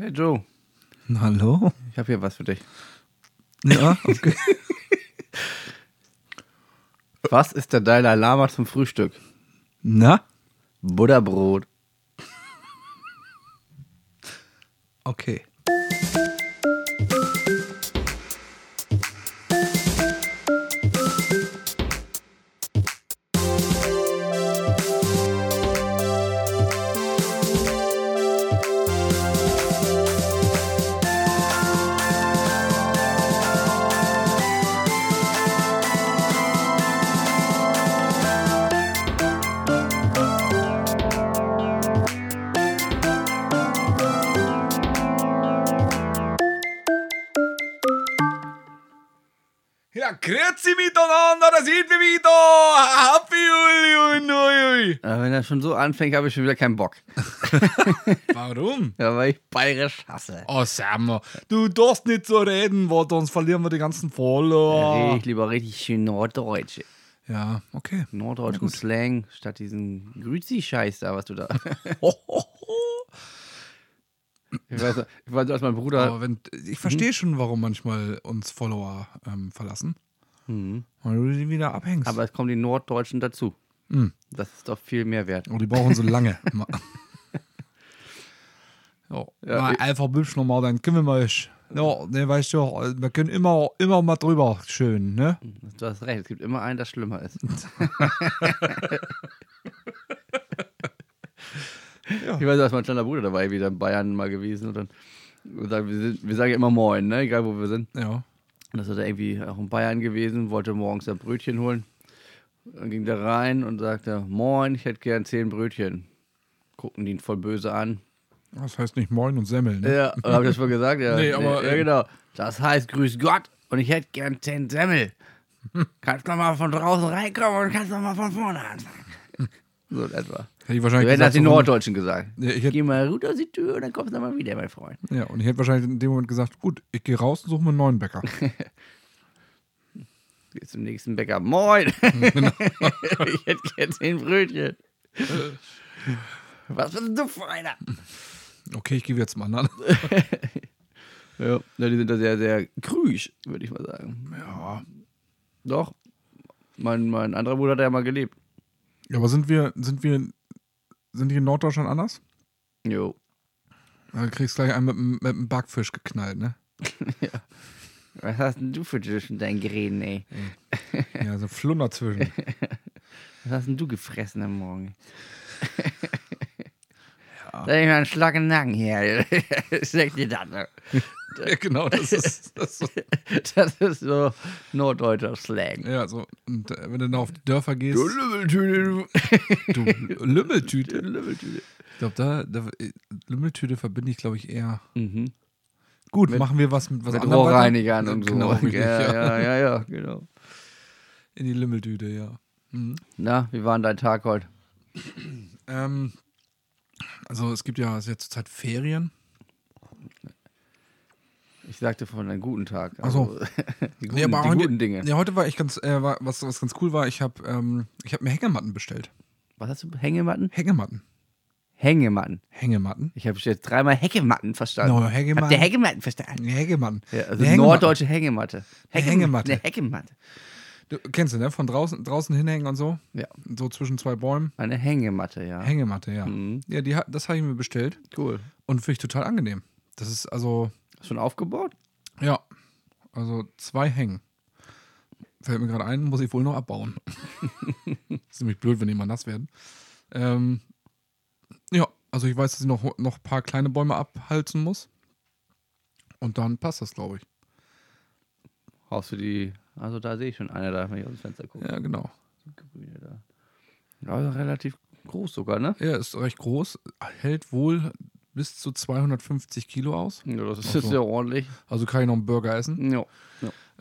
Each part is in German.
Hey Joe, Hallo? ich habe hier was für dich. Ja, okay. Was ist der Dalai Lama zum Frühstück? Na? Butterbrot. Okay. Er schon so anfängt, habe ich schon wieder keinen Bock. Warum? Ja, weil ich bayerisch hasse. Oh, Sam, du darfst nicht so reden, weil sonst verlieren wir die ganzen Follower. Ich lieber richtig schön Norddeutsch. Ja, okay. Norddeutschen Slang statt diesen Grüzi-Scheiß da, was du da. ich weiß, ich weiß, als mein Bruder. Aber wenn, ich verstehe schon, warum manchmal uns Follower ähm, verlassen. Mhm. Weil du die wieder abhängst. Aber es kommen die Norddeutschen dazu. Mhm. Das ist doch viel mehr wert. Und die brauchen so lange. ja, Ja, mal einfach bübsch nochmal, dann können wir mal. Ja, ne, weißt du, wir können immer, immer mal drüber schön, ne? Du hast recht, es gibt immer einen, das schlimmer ist. Ja. Ich weiß, dass mein kleiner Bruder dabei wieder in Bayern mal gewesen und dann und dann, wir, sind, wir sagen ja immer Moin, ne? egal wo wir sind. Ja. Und das ist er irgendwie auch in Bayern gewesen, wollte morgens ein Brötchen holen. Dann ging der rein und sagte, Moin, ich hätte gern zehn Brötchen. Gucken die ihn voll böse an. Das heißt nicht Moin und Semmel, ne? Ja, habe ich das schon gesagt? Ja, Nee, aber, ja, äh, genau. Das heißt, grüß Gott und ich hätte gern zehn Semmel. Kannst du mal von draußen reinkommen und kannst noch mal von vorne anfangen. So in etwa. Hätte ich So wahrscheinlich hätten das die so Norddeutschen gesagt. Ja, ich hätte- Geh mal runter aus die Tür und dann kommst du mal wieder, mein Freund. Ja, und ich hätte wahrscheinlich in dem Moment gesagt, gut, ich gehe raus und suche mir einen neuen Bäcker. Geh zum nächsten Bäcker. Moin! Genau. ich hätte gern zehn Brötchen. Was bist du für einer? Okay, ich gehe wieder zum anderen. Ja, ja, die sind da sehr, sehr krüsch, würde ich mal sagen. Ja. Doch. Mein, mein anderer Bruder hat ja mal gelebt. Ja, aber sind wir, sind wir, sind die in Norddeutschland anders? Jo. Ja, Du kriegst gleich einen mit, mit einem Backfisch geknallt, ne? Was hast denn du für zwischen deinen Geräten, ey? Ja, so Flunder zwischen. Was hast denn du gefressen am Morgen? ja. Da ich mal einen Schlag im Nacken hier. Sag dir das, ne? ja, genau, das ist, das ist so. Das ist so norddeutscher Slang. Ja, so. Und äh, wenn du dann auf die Dörfer gehst, Lümmeltüte, du Lümmeltüte. du Lümmeltüte. Ich glaube, da, da äh, Lümmeltüte verbinde ich, glaube ich, eher. Mhm. Gut, Mit- machen wir was mit was Mit anderem? Rohrreinigern und so. Genau, ja, ja. ja, ja, ja, genau. In die Lümmeltüte, ja. Mhm. Na, wie war denn dein Tag heute? Ähm, also es gibt ja es ist ja zurzeit Ferien. Ich sagte von einem guten Tag. Ach so. Also, die guten, Nee, aber die heute, guten Dinge. Ja, heute war ich ganz, äh, war, was, was ganz cool war, ich habe ähm, ich hab mir Hängematten bestellt. Was hast du? Hängematten? Hängematten. Hängematten. Hängematten. Ich habe jetzt dreimal Hängematten verstanden. No, Hängematten. Habt ihr Hängematten verstanden? Hängematten. Ja, also Eine Hängematte. norddeutsche Hängematte. Hängematte. Eine Hängematte. Du kennst du, ne? Von draußen, draußen hinhängen und so. Ja. So zwischen zwei Bäumen. Eine Hängematte, ja. Hängematte, ja. Mhm. Ja, die, das habe ich mir bestellt Cool. und finde ich total angenehm. Das ist also, Schon aufgebaut? ja, also zwei Hängen. Fällt mir gerade ein, muss ich wohl noch abbauen. ist nämlich blöd, wenn die mal nass werden. Ähm, ja, also ich weiß, dass ich noch, noch ein paar kleine Bäume abhalten muss. Und dann passt das, glaube ich. Haust du die. Also da sehe ich schon eine da, wenn ich aus dem Fenster gucke. Ja, genau. Die grüne da. Ja, also relativ groß sogar, ne? Er ist recht groß, hält wohl bis zu 250 Kilo aus. Ja, das ist Ach so. ja ordentlich. Also kann ich noch einen Burger essen. Ja.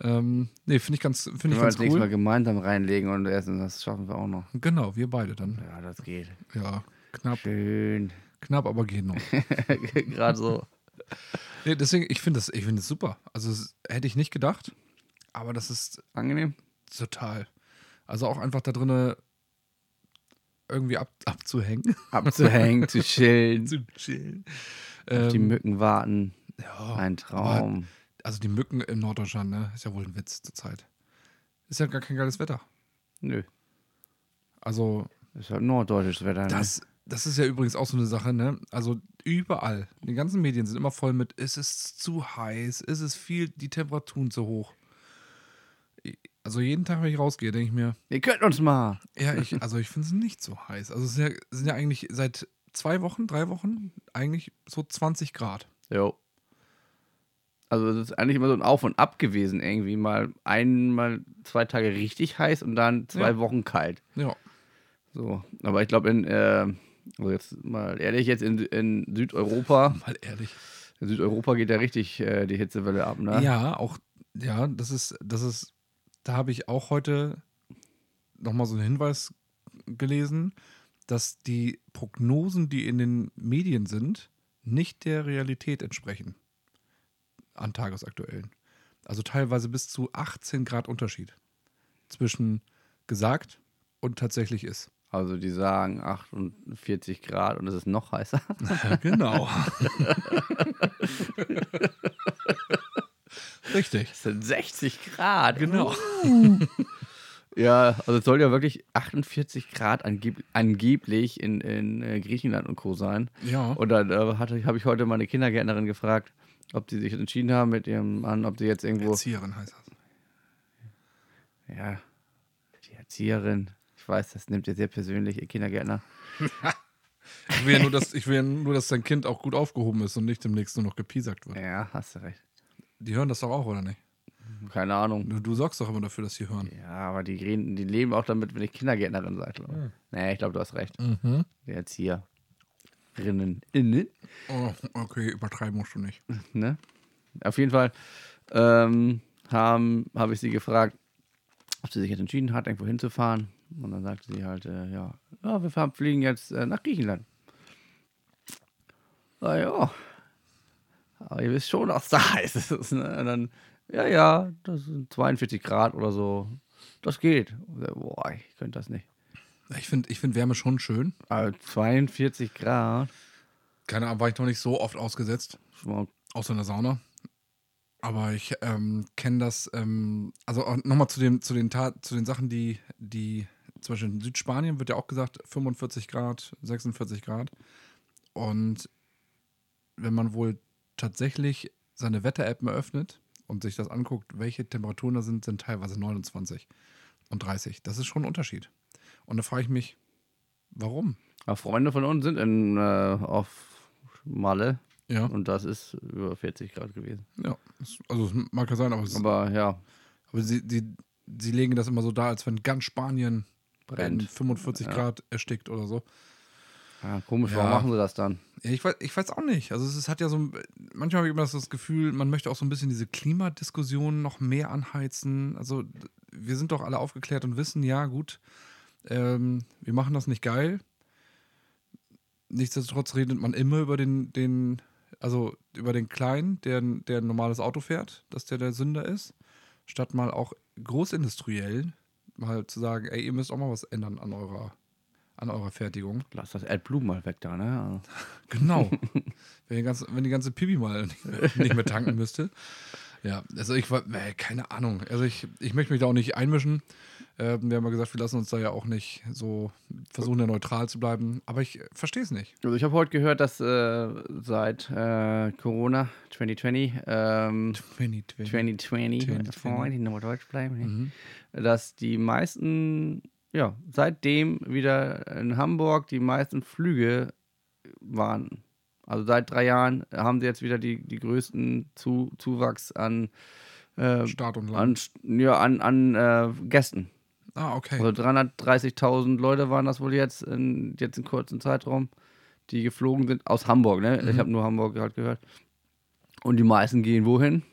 Ähm, nee, finde ich ganz, finde Können ich wir ganz das nächste Mal gemeinsam reinlegen und essen. Das schaffen wir auch noch. Genau, wir beide dann. Ja, das geht. Ja, knapp, Schön. knapp, aber geht noch. Gerade so. Nee, deswegen, ich finde das, ich finde es super. Also es, hätte ich nicht gedacht, aber das ist Angenehm. total. Also auch einfach da drinnen irgendwie ab, abzuhängen. Abzuhängen, zu chillen. zu chillen. Auf die Ähm, Mücken warten. ja, Ein aber Traum. Also die Mücken in Norddeutschland, ne? Ist ja wohl ein Witz zur Zeit. Ist ja gar kein geiles Wetter. Nö. Also Ist halt norddeutsches Wetter. Ne? das, das ist ja übrigens auch so eine Sache, ne? Also überall, die ganzen Medien sind immer voll mit, es ist zu heiß, es ist viel, die Temperaturen zu hoch. Also jeden Tag, wenn ich rausgehe, denke ich mir, Ihr könnt uns mal. ja, ich, also ich finde es nicht so heiß. Also es sind ja, sind ja eigentlich seit zwei Wochen, drei Wochen eigentlich so 20 Grad. Jo. Also es ist eigentlich immer so ein Auf und Ab gewesen irgendwie. Mal einmal zwei Tage richtig heiß und dann zwei Ja. Wochen kalt. Ja. So. Aber ich glaube in, äh, also jetzt mal ehrlich, jetzt in, in Südeuropa, Mal ehrlich. in Südeuropa geht ja richtig äh, die Hitzewelle ab, ne? Ja, auch, ja, das ist, das ist, da habe ich auch heute nochmal so einen Hinweis gelesen, dass die Prognosen, die in den Medien sind, nicht der Realität entsprechen. An tagesaktuellen. Also teilweise bis zu 18 Grad Unterschied zwischen gesagt und tatsächlich ist. Also die sagen 48 Grad und es ist noch heißer. genau. Richtig. Es sind 60 Grad. Genau. Ja, also es soll ja wirklich 48 Grad angeb angeblich in, in äh, Griechenland und Co. sein. Ja. Und dann äh, habe ich heute meine Kindergärtnerin gefragt, ob sie sich entschieden haben mit ihrem Mann, ob sie jetzt irgendwo. Erzieherin heißt das. Ja, die Erzieherin. Ich weiß, das nimmt ihr sehr persönlich, ihr Kindergärtner. Ich will, ja nur, dass, ich will ja nur, dass dein Kind auch gut aufgehoben ist und nicht demnächst nur noch gepiesackt wird. Ja, hast du recht. Die hören das doch auch, oder nicht? Keine Ahnung. Du, du sorgst doch immer dafür, dass sie hören. Ja, aber die, reden, die leben auch damit, wenn ich Kindergärtnerin sage. Hm. Nee, ich glaube, du hast recht. Mhm. Die Erzieherinnen. Innen. Oh, okay, übertreiben musst du nicht. Ne? Auf jeden Fall ähm, habe hab ich sie gefragt, ob sie sich jetzt entschieden hat, irgendwo hinzufahren. Und dann sagte sie halt, äh, ja, ja, wir fahren, fliegen jetzt äh, nach Griechenland. Na ja, aber ihr wisst schon, was da heiß ist. Ne? Und dann, ja, ja, das sind 42 Grad oder so. Das geht. So, Boah, ich könnte das nicht. Ich finde ich find Wärme schon schön. Aber 42 Grad. Keine Ahnung, war ich noch nicht so oft ausgesetzt, mal außer in der Sauna. Aber ich ähm, kenne das, ähm, also nochmal zu, dem, zu, den zu den Sachen, die, die, zum Beispiel in Südspanien wird ja auch gesagt, 45 Grad, 46 Grad. Und wenn man wohl tatsächlich seine Wetter-App mal öffnet und sich das anguckt, welche Temperaturen da sind, sind teilweise 29 und 30. Das ist schon ein Unterschied. Und da frage ich mich, warum? Ja, Freunde von uns sind in, äh, auf Malle Ja, und das ist über 40 Grad gewesen. ja. Also es mag ja sein, aber, es, aber, Aber ja, sie, sie, sie legen das immer so dar, als wenn ganz Spanien brennt. 45 Ja. Grad erstickt oder so. Ja, komisch, warum machen sie das dann? Ja, ich weiß, ich weiß auch nicht. Also es ist, hat ja so, manchmal habe ich immer das Gefühl, man möchte auch so ein bisschen diese Klimadiskussion noch mehr anheizen. Also wir sind doch alle aufgeklärt und wissen, ja gut, ähm, wir machen das nicht geil. Nichtsdestotrotz redet man immer über den, den, also über den Kleinen, der, der ein normales Auto fährt, dass der der Sünder ist, statt mal auch großindustriell mal zu sagen, ey, ihr müsst auch mal was ändern an eurer, an eurer Fertigung. Lass das AdBlue mal weg da, ne? Also, Genau. wenn, die ganze, wenn die ganze Pipi mal nicht mehr, nicht mehr tanken müsste. Ja, also ich war, keine Ahnung. Also ich, ich möchte mich da auch nicht einmischen. Ähm, wir haben ja gesagt, wir lassen uns da ja auch nicht so versuchen, ja neutral zu bleiben. Aber ich verstehe es nicht. Also ich habe heute gehört, dass äh, seit äh, Corona 2020, ähm, 2020. 2020, 2020. Freunde, nur Deutsch bleiben? Mhm. dass die meisten, ja, seitdem wieder in Hamburg die meisten Flüge waren. Also seit drei Jahren haben sie jetzt wieder die, die größten Zu, Zuwachs an, äh, Start und an, Land. ja, an, an äh, Gästen. Ah, okay. Also 330.000 Leute waren das wohl jetzt in jetzt in kurzen Zeitraum, die geflogen sind aus Hamburg. Ne? Ich Mhm. habe nur Hamburg halt gehört. Und die meisten gehen wohin?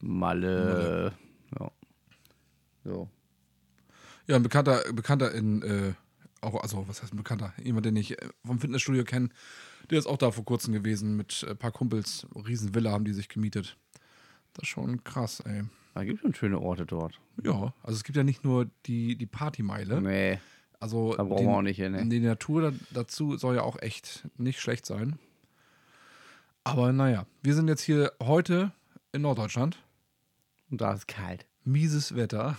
Malle. Ja. So. Ja, ein Bekannter, Bekannter in, äh, auch, also was heißt ein Bekannter? Jemand, den ich äh, vom Fitnessstudio kenne, der ist auch da vor kurzem gewesen mit ein paar Kumpels. Riesenvilla haben die sich gemietet. Das ist schon krass, ey. Da gibt es schon schöne Orte dort. Ja, also es gibt ja nicht nur die, die Partymeile. Nee, Also da brauchen die, wir auch nicht hin. Ne? die Natur da, dazu soll ja auch echt nicht schlecht sein. Aber naja, wir sind jetzt hier heute in Norddeutschland. Und da ist es kalt. Mieses Wetter.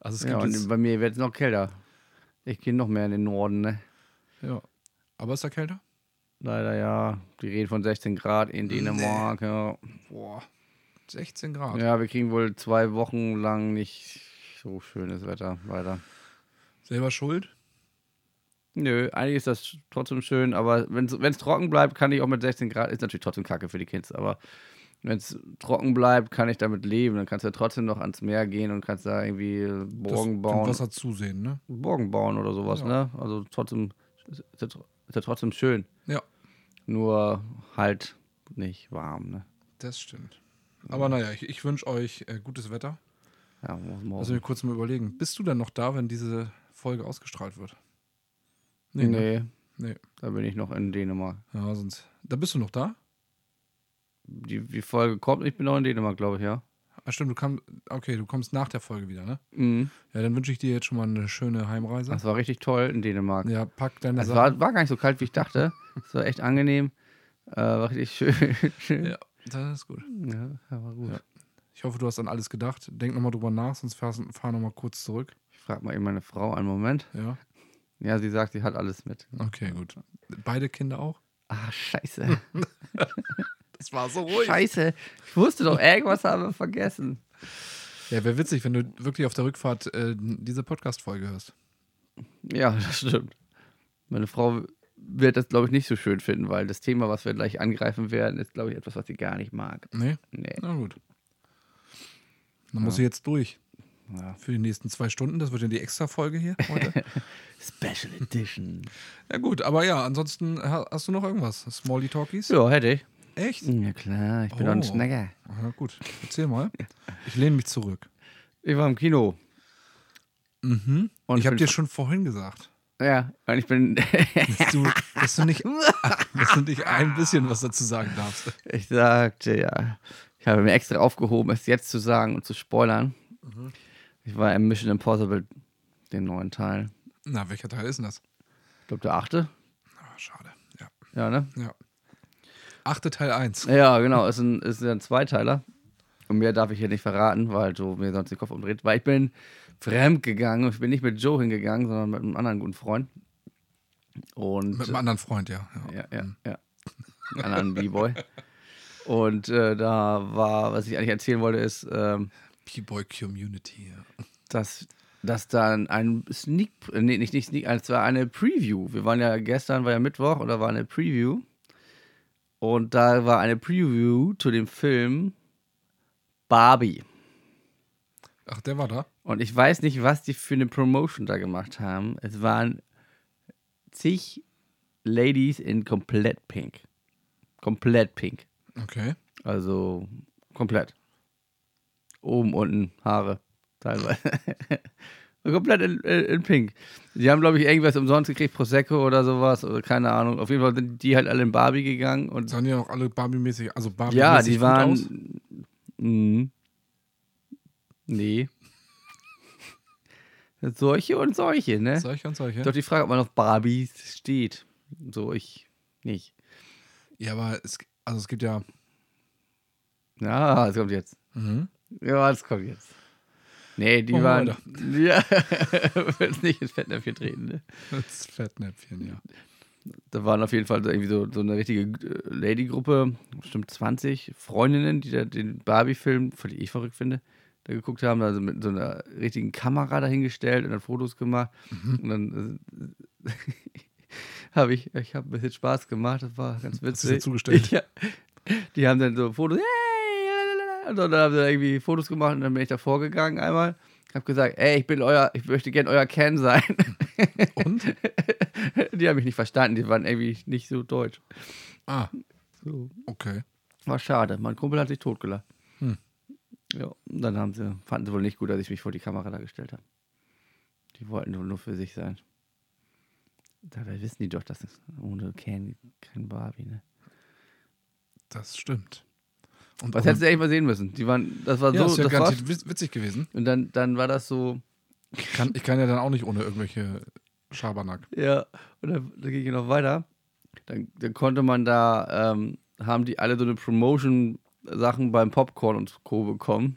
Also es Ja, gibt und jetzt, bei mir wird es noch kälter. Ich gehe noch mehr in den Norden, ne? ja. Aber ist da kälter? Leider ja. Die reden von 16 Grad in Dänemark. Ja. Boah, 16 Grad. ja, wir kriegen wohl zwei Wochen lang nicht so schönes Wetter weiter. Selber schuld? Nö, eigentlich ist das trotzdem schön, aber wenn es trocken bleibt, kann ich auch mit 16 Grad, ist natürlich trotzdem kacke für die Kids, aber wenn es trocken bleibt, kann ich damit leben. Dann kannst du ja trotzdem noch ans Meer gehen und kannst da irgendwie Burgen das, bauen. Wasser zusehen, ne? Burgen bauen oder sowas, Ja. ne? Also trotzdem, ist ja, ist ja trotzdem schön. Ja, Nur halt nicht warm, ne? das stimmt. Aber naja, ich, ich wünsche euch äh, gutes Wetter. Ja, muss man Lass mich kurz mal überlegen. Bist du denn noch da, wenn diese Folge ausgestrahlt wird? Nee, ne? nee, Nee. da bin ich noch in Dänemark. Ja, sonst. Da bist du noch da? Die, die Folge kommt, ich bin noch in Dänemark, glaube ich, ja. Ah, stimmt, du kommst. Okay, du kommst nach der Folge wieder, ne? Mhm. Ja, dann wünsche ich dir jetzt schon mal eine schöne Heimreise. Das war richtig toll in Dänemark. Ja, pack deine Es Sachen. war, war gar nicht so kalt, wie ich dachte. Es war echt angenehm. Äh, war richtig schön. Ja, das ist gut. Ja, ja, war gut. Ja. Ich hoffe, du hast an alles gedacht. Denk nochmal drüber nach, sonst fahr, fahr nochmal kurz zurück. Ich frage mal eben meine Frau einen Moment. Ja, Ja, sie sagt, sie hat alles mit. okay, gut. Beide Kinder auch? Ah, scheiße. Das war so ruhig. scheiße. Ich wusste doch, irgendwas haben wir vergessen. Ja, wäre witzig, wenn du wirklich auf der Rückfahrt äh, diese Podcast-Folge hörst. Ja, das stimmt. Meine Frau wird das, glaube ich, nicht so schön finden, weil das Thema, was wir gleich angreifen werden, ist, glaube ich, etwas, was sie gar nicht mag. Nee? Nee. Na gut. Dann muss ich jetzt durch. Ja. Für die nächsten zwei Stunden. Das wird ja die Extra-Folge hier heute. Special Edition. ja, gut, aber ja, ansonsten ha- hast du noch irgendwas? Smally Talkies? Ja, hätte ich. Echt? Ja, klar, ich bin doch ein Oh. Schnecker. Na gut, erzähl mal. Ich lehne mich zurück. Ich war im Kino. Mhm. Und ich habe dir schon vorhin gesagt, Ja, und ich bin. dass du, dass, du nicht, dass du nicht ein bisschen was dazu sagen darfst. ich sagte ja. Ich habe mir extra aufgehoben, es jetzt zu sagen und zu spoilern. Ich war im Mission Impossible, den neuen Teil. Na, welcher Teil ist denn das? Ich glaube, der achte. Ah, schade. Ja. Ja, ne? ja. Achte Teil 1. Ja, genau. Ist ein, ist ein Zweiteiler. Und mehr darf ich hier nicht verraten, weil Joe mir sonst den Kopf umdreht. Weil ich bin fremd gegangen. Ich bin nicht mit Joe hingegangen, sondern mit einem anderen guten Freund. Und Mit einem anderen Freund, ja. ja, ja, ja. Einen anderen B-Boy. Und äh, da war, was ich eigentlich erzählen wollte, ist, ähm, B-Boy Community. Ja. dass, dass dann ein Sneak, nee, nicht, nicht Sneak, es war eine Preview. Wir waren ja gestern, war ja Mittwoch, und da war eine Preview. Und da war eine Preview zu dem Film Barbie. Ach, der war da? Und ich weiß nicht, was die für eine Promotion da gemacht haben. Es waren zig Ladies in komplett pink. Komplett pink. Okay. Also komplett. Oben, unten, Haare, teilweise. komplett in, in, in pink. Die haben, glaube ich, irgendwas umsonst gekriegt, Prosecco oder sowas, oder keine Ahnung. Auf jeden Fall sind die halt alle in Barbie gegangen und Sahen ja auch alle Barbie-mäßig, also Barbie ja, die waren. Mhm. Nee. Solche und solche, ne? Solche und solche. Doch die Frage, ob man auf Barbies steht. So, ich nicht. Ja, aber es, also es gibt ja. Ja, das kommt jetzt. Mhm. Ja, das kommt jetzt. Nee, die Oh, waren. Alter. Ja, willst nicht ins Fettnäpfchen treten, ne? Das Fettnäpfchen, ja. Da waren auf jeden Fall so irgendwie so, so eine richtige äh, Lady-Gruppe, bestimmt 20 Freundinnen, die da den Barbie-Film, völlig ich verrückt finde, da geguckt haben, also mit so einer richtigen Kamera dahingestellt und dann Fotos gemacht. Und dann äh, habe ich, ich habe ein bisschen Spaß gemacht, das war ganz Hast du witzig. zugestellt? Ja. Die haben dann so Fotos, hey, und dann haben sie irgendwie Fotos gemacht und dann bin ich da vorgegangen einmal. Hab gesagt, ey, ich bin euer, ich möchte gern euer Ken sein. Und? Die haben mich nicht verstanden, die waren irgendwie nicht so deutsch. Ah, So. okay. War schade. Mein Kumpel hat sich totgelacht. Ja, und dann haben sie, fanden sie wohl nicht gut, dass ich mich vor die Kamera da gestellt habe. Die wollten wohl nur für sich sein. Dabei wissen die doch, dass es ohne Ken kein Barbie, ne? Das stimmt. Und Was hättest du echt mal sehen müssen. Die waren, das war ja, so, ist ja das garantiert witz- witzig gewesen. und dann, dann war das so, Ich kann, ich kann ja dann auch nicht ohne irgendwelche Schabernack. Ja, und dann, dann ging ich noch weiter. Dann, dann konnte man da ähm, haben die alle so eine Promotion-Sachen beim Popcorn und Co. bekommen.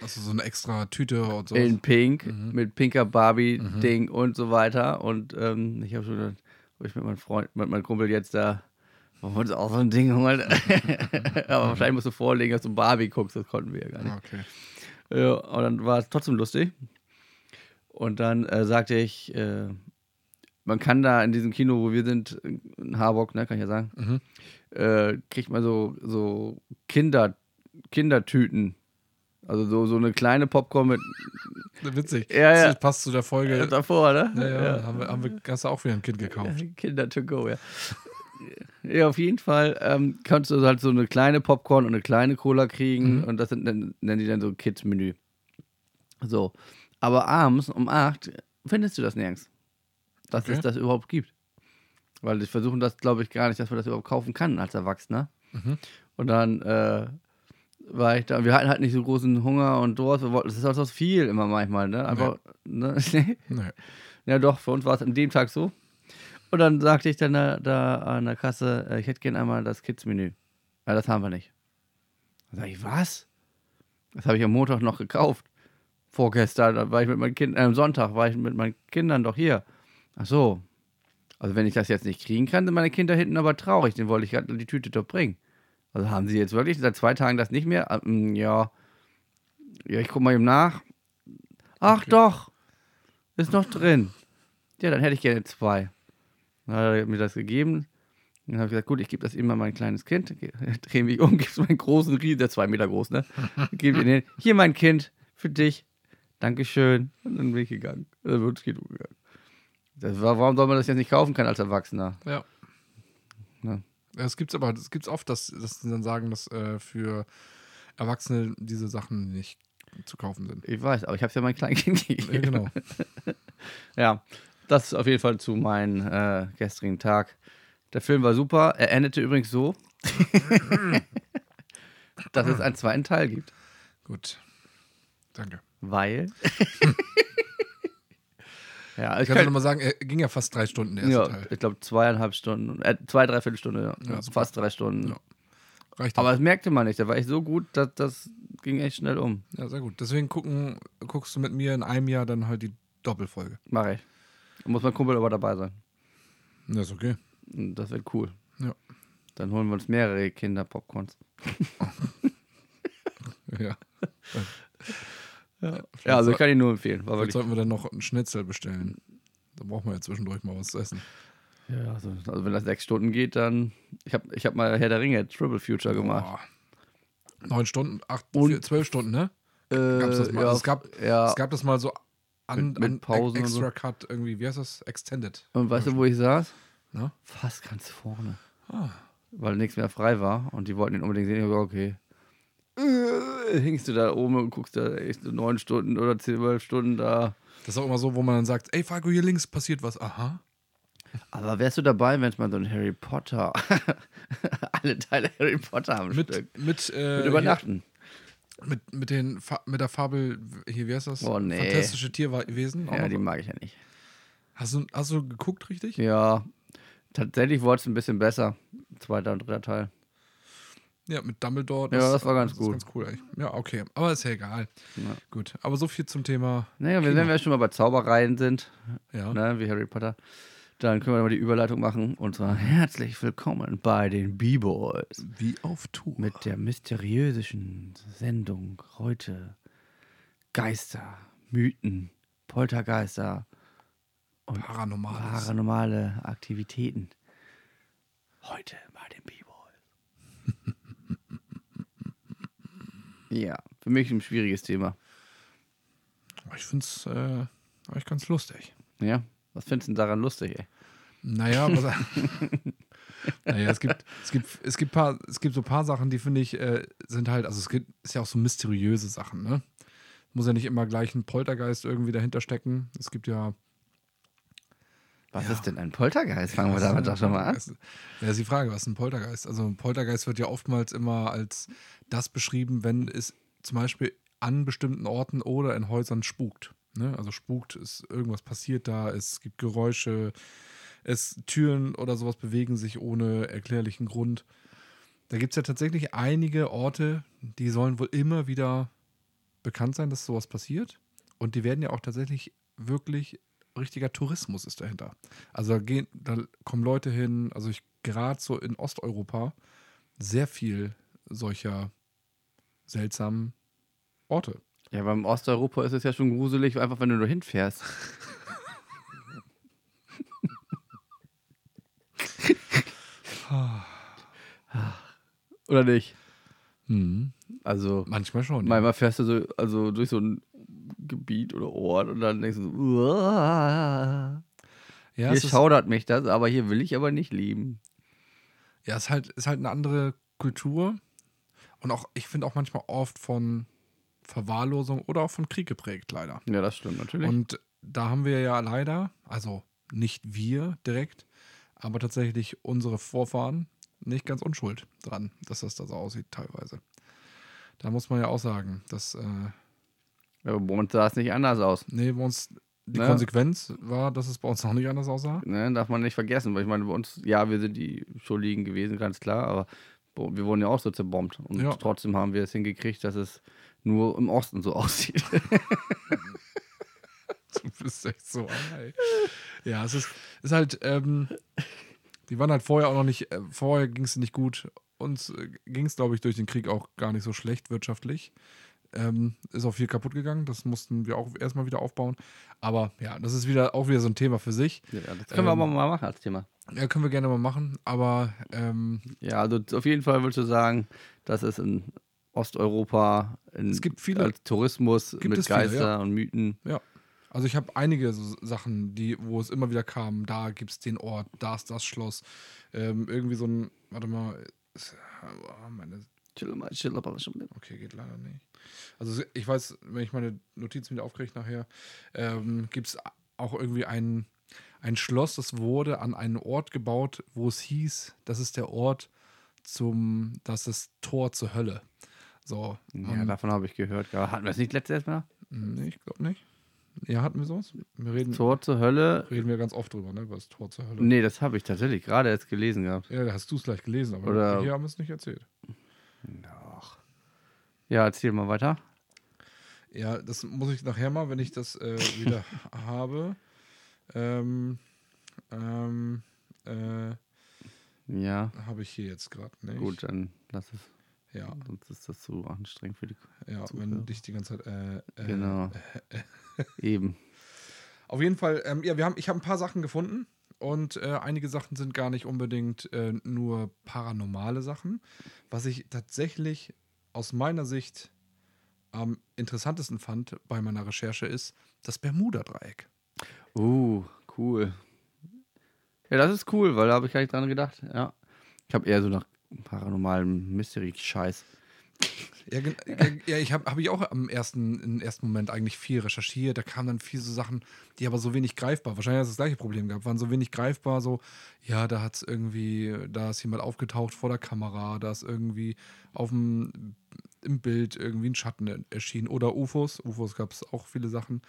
Also so eine extra Tüte und so. In Pink, mit pinker Barbie-Ding und so weiter. Und ähm, ich habe schon gedacht, ob ich mit meinem Freund, mit meinem Kumpel jetzt da, wollen wir uns auch so ein Ding holen? Aber wahrscheinlich musst du vorlegen, dass du Barbie guckst, das konnten wir ja gar nicht. Okay. Ja, und dann war es trotzdem lustig. Und dann äh, sagte ich, äh, man kann da in diesem Kino, wo wir sind, in Harburg, ne, kann ich ja sagen, Mhm. äh, kriegt man so, so Kinder, Kindertüten. Also so, so eine kleine Popcorn mit Witzig. Ja, ja. Das passt zu der Folge. äh, davor, ne? Ja, ja, Haben, wir, haben wir hast du auch wieder ein Kind gekauft. Kinder to go, ja. Ja, auf jeden Fall ähm, kannst du halt so eine kleine Popcorn und eine kleine Cola kriegen Mhm. und das sind, nennen die dann so Kids-Menü. So. Aber abends um 8 findest du das nirgends. Dass Okay. es das überhaupt gibt. Weil die versuchen das, glaube ich, gar nicht, dass man das überhaupt kaufen kann als Erwachsener. Mhm. Und dann äh, war ich da, wir hatten halt nicht so großen Hunger und Durst. Wir wollten, das ist auch so viel immer manchmal, ne? Einfach, ne? Nee. Ja, doch, für uns war es an dem Tag so. Und dann sagte ich dann da, da an der Kasse, äh, ich hätte gern einmal das Kids-Menü. Ja, das haben wir nicht. Dann sag ich, was? Das habe ich am Montag noch gekauft. Vorgestern, da war ich mit meinen Kindern, äh, am Sonntag war ich mit meinen Kindern doch hier. Ach so. Also wenn ich das jetzt nicht kriegen kann, sind meine Kinder hinten aber traurig. Den wollte ich gerade die Tüte doch bringen. Also haben sie jetzt wirklich seit zwei Tagen das nicht mehr? Mm, Ja. Ja, ich gucke mal eben nach. Ach Okay. doch. Ist noch drin. Ja, dann hätte ich gerne zwei. Dann hat er mir das gegeben. Dann habe ich gesagt, gut, ich gebe das ihm mal mein kleines Kind. Drehe mich um, gebe es meinen großen Riesen, der ist zwei Meter groß, ne? Gebe ihn hin. Hier, mein Kind, für dich. Dankeschön. Und dann bin ich gegangen. Dann wird es gegangen. Das war, warum soll man das jetzt nicht kaufen können als Erwachsener? Ja. Ja. Es gibt's aber, es gibt's oft, dass, dass sie dann sagen, dass äh, für Erwachsene diese Sachen nicht zu kaufen sind. Ich weiß, aber ich habe es ja mein Kleinkind gegeben. Ja, genau. Ja, das ist auf jeden Fall zu meinem äh, gestrigen Tag. Der Film war super. Er endete übrigens so, dass es einen zweiten Teil gibt. Gut. Danke. Weil. ja, ich Ich kann kann, nur mal sagen, er ging ja fast drei Stunden, der erste ja, Teil. ich glaube zweieinhalb Stunden, äh, zwei, dreiviertel Stunde, ja. Ja, super. fast drei Stunden. Ja. Reicht Aber das merkte man nicht, der war echt so gut, dass das ging echt schnell um. Ja, sehr gut. Deswegen gucken, guckst du mit mir in einem Jahr dann halt die Doppelfolge. Mach ich. Da muss mein Kumpel aber dabei sein. Ja, ist okay. Das wird cool. Ja. Dann holen wir uns mehrere Kinder Popcorns. Ja. Ja, also ich kann ihn nur empfehlen. War Vielleicht wirklich sollten wir dann noch einen Schnitzel bestellen. Da brauchen wir ja zwischendurch mal was zu essen. Ja, also, also wenn das sechs Stunden geht, dann. Ich habe ich hab mal Herr der Ringe Triple Future gemacht. Boah. Neun Stunden, acht, Und- vier, zwölf Stunden, ne? Äh, Gab's das mal? Ja, es, gab, ja. es gab das mal so an, Mit- mit an Pausen und so. Extra Cut irgendwie, wie heißt das? Extended. Und weißt du, wo ich saß? Na? Fast ganz vorne. Ah. Weil nichts mehr frei war und die wollten ihn unbedingt sehen. Ich hab gesagt, okay. Äh, Hängst du da oben und guckst da echt so neun Stunden oder zwölf Stunden da. Das ist auch immer so, wo man dann sagt, ey Falco, hier links passiert was. Aha. Aber wärst du dabei, wenn es mal so ein Harry Potter, alle Teile Harry Potter am Mit, Stück, mit, äh, mit übernachten? Hier, mit, mit, den, Fa- mit der Fabel, hier, wie heißt das? Oh, nee. Fantastische Tierwesen. Ja, die mag ich ja nicht. Hast, du, hast du geguckt, richtig? Ja, tatsächlich wurde es ein bisschen besser. Zweiter und dritter Teil. Ja, mit Dumbledore. Ja, das war ganz ist gut. ganz cool, eigentlich. Ja, okay. Aber ist ja egal. Ja. Gut. Aber so viel zum Thema. Naja, wenn wenn wir schon mal bei Zaubereien sind, Ja. ne, wie Harry Potter, dann können wir mal die Überleitung machen. Und zwar herzlich willkommen bei den B-Boys Wie auf Tour. mit der mysteriösen Sendung heute. Geister, Mythen, Poltergeister und Paranormales. paranormale Aktivitäten. Heute bei den B-Boys. Ja, für mich ein schwieriges Thema. ich finde es äh, ganz lustig. Ja, was findest du denn daran lustig, ey? Naja, was, naja es, gibt, es, gibt, es, gibt paar, es gibt so ein paar Sachen, die finde ich, äh, sind halt, also es gibt, ist ja auch so mysteriöse Sachen, ne? Muss ja nicht immer gleich ein Poltergeist irgendwie dahinter stecken. Es gibt ja. Was Ja. ist denn ein Poltergeist? Fangen wir damit doch schon mal an. Ja, ist die Frage, was ist ein Poltergeist? Also ein Poltergeist wird ja oftmals immer als das beschrieben, wenn es zum Beispiel an bestimmten Orten oder in Häusern spukt. Ne? Also spukt, ist irgendwas passiert da, es gibt Geräusche, es Türen oder sowas bewegen sich ohne erklärlichen Grund. Da gibt es ja tatsächlich einige Orte, die sollen wohl immer wieder bekannt sein, dass sowas passiert. Und die werden ja auch tatsächlich wirklich richtiger Tourismus ist dahinter. Also da, gehen, da kommen Leute hin, also ich gerade so in Osteuropa sehr viel solcher seltsamen Orte. Ja, beim Osteuropa ist es ja schon gruselig, einfach wenn du nur hinfährst. Oder nicht? Hm. Also, Manchmal schon. ja. manchmal fährst du so, also durch so ein Gebiet oder Ort und dann denkst du so, "Uah, Ja, hier schaudert mich das, aber hier will ich aber nicht leben. ja, es ist halt, ist halt eine andere Kultur. Und auch, ich finde auch manchmal oft von Verwahrlosung oder auch von Krieg geprägt, leider. Ja, das stimmt natürlich. Und da haben wir ja leider, also nicht wir direkt, aber tatsächlich unsere Vorfahren nicht ganz unschuld dran, dass das da so aussieht teilweise. Da muss man ja auch sagen, dass, äh, aber bei uns sah es nicht anders aus. nee, bei uns die Ne? Konsequenz war, dass es bei uns noch nicht anders aussah. Ne, darf man nicht vergessen, weil ich meine, bei uns, ja, wir sind die Schuldigen gewesen, ganz klar, aber wir wurden ja auch so zerbombt. Und Ja. trotzdem haben wir es hingekriegt, dass es nur im Osten so aussieht. Du bist echt so ey. Ja, es ist, ist halt, ähm, die waren halt vorher auch noch nicht, äh, vorher ging es nicht gut. Uns äh, ging es, glaube ich, durch den Krieg auch gar nicht so schlecht wirtschaftlich. Ähm, ist auch viel kaputt gegangen. Das mussten wir auch erstmal wieder aufbauen. Aber ja, das ist wieder auch wieder so ein Thema für sich. ja, das können wir Ähm, aber mal machen als Thema. Ja, können wir gerne mal machen. Aber ähm, Ja, also auf jeden Fall würdest du sagen, dass es in Osteuropa in, Es gibt viele- als Tourismus Gibt mit es viele, Geister ja. und Mythen. Also ich habe einige so Sachen, die, wo es immer wieder kam, da gibt es den Ort, da ist das Schloss. Ähm, irgendwie so ein, warte mal, ist, oh, meine, okay, geht leider nicht. Also ich weiß, wenn ich meine Notizen wieder aufkriege nachher, ähm, gibt es auch irgendwie ein, ein Schloss, das wurde an einen Ort gebaut, wo es hieß, das ist der Ort zum, das ist das Tor zur Hölle. So. Ja, ähm, davon habe ich gehört. Hatten wir es nicht letztes Mal? nee, ich glaube nicht. Ja, hatten wir sowas? Wir reden, Tor zur Hölle? reden wir ganz oft drüber, ne? Über das Tor zur Hölle. Nee, das habe ich tatsächlich gerade jetzt gelesen gehabt. Ja, da hast du es gleich gelesen, aber Oder- hier haben wir es nicht erzählt. Doch. Ja, erzähl mal weiter. Ja, das muss ich nachher mal, wenn ich das äh, wieder habe. Ähm, ähm, äh, Ja, habe ich hier jetzt gerade nicht. gut, dann lass es. Ja, Sonst ist das zu anstrengend für die. ja Zuhörer. wenn dich die ganze Zeit. Äh, äh, Genau. Eben. Auf jeden Fall, ähm, ja, wir haben, ich habe ein paar Sachen gefunden und äh, einige Sachen sind gar nicht unbedingt äh, nur paranormale Sachen. Was ich tatsächlich aus meiner Sicht am interessantesten fand bei meiner Recherche ist das Bermuda-Dreieck. Uh, cool. Ja, das ist cool, weil da habe ich gar nicht dran gedacht. Ja. Ich habe eher so nach paranormalem Mystery-Scheiß. Ja, ja, ich habe hab ich auch am ersten, im ersten Moment eigentlich viel recherchiert. Da kamen dann viel so Sachen, die aber so wenig greifbar. Wahrscheinlich hat es das gleiche Problem gehabt, waren so wenig greifbar, so, ja, da hat es irgendwie, da ist jemand aufgetaucht vor der Kamera, da ist irgendwie auf dem im Bild irgendwie ein Schatten erschienen. Oder UFOs. UFOs gab es auch viele Sachen.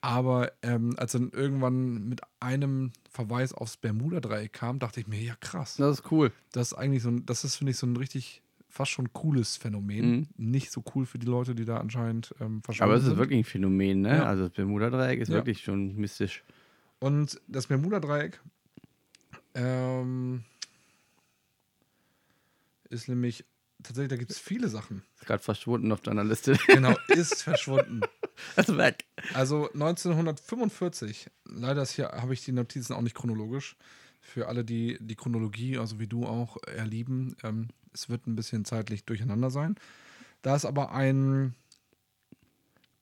Aber ähm, als dann irgendwann mit einem Verweis aufs Bermuda-Dreieck kam, dachte ich mir, ja krass. Das ist cool. Das ist eigentlich so ein, das ist, finde ich, so ein richtig fast schon cooles Phänomen. Nicht so cool für die Leute, die da anscheinend ähm, verschwunden Aber es ist sind. wirklich ein Phänomen, ne? Ja. Also das Bermuda-Dreieck ist Ja. wirklich schon mystisch. Und das Bermuda-Dreieck ähm, ist nämlich, tatsächlich, da gibt es viele Sachen. Ist gerade verschwunden auf deiner Liste. Genau, ist verschwunden. Ist weg. Also 1945, leider ist hier, habe ich die Notizen auch nicht chronologisch. Für alle, die die Chronologie, also wie du auch, eher lieben, ähm, es wird ein bisschen zeitlich durcheinander sein. Da ist aber ein,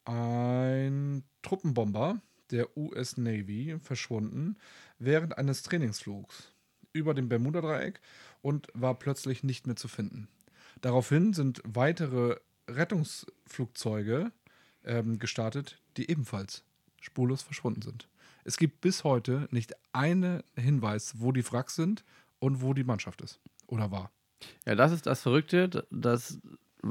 ein Truppenbomber der US Navy verschwunden während eines Trainingsflugs über dem Bermuda-Dreieck und war plötzlich nicht mehr zu finden. Daraufhin sind weitere Rettungsflugzeuge ähm, gestartet, die ebenfalls spurlos verschwunden sind. Es gibt bis heute nicht einen Hinweis, wo die Wracks sind und wo die Mannschaft ist oder war. Ja, das ist das Verrückte. Das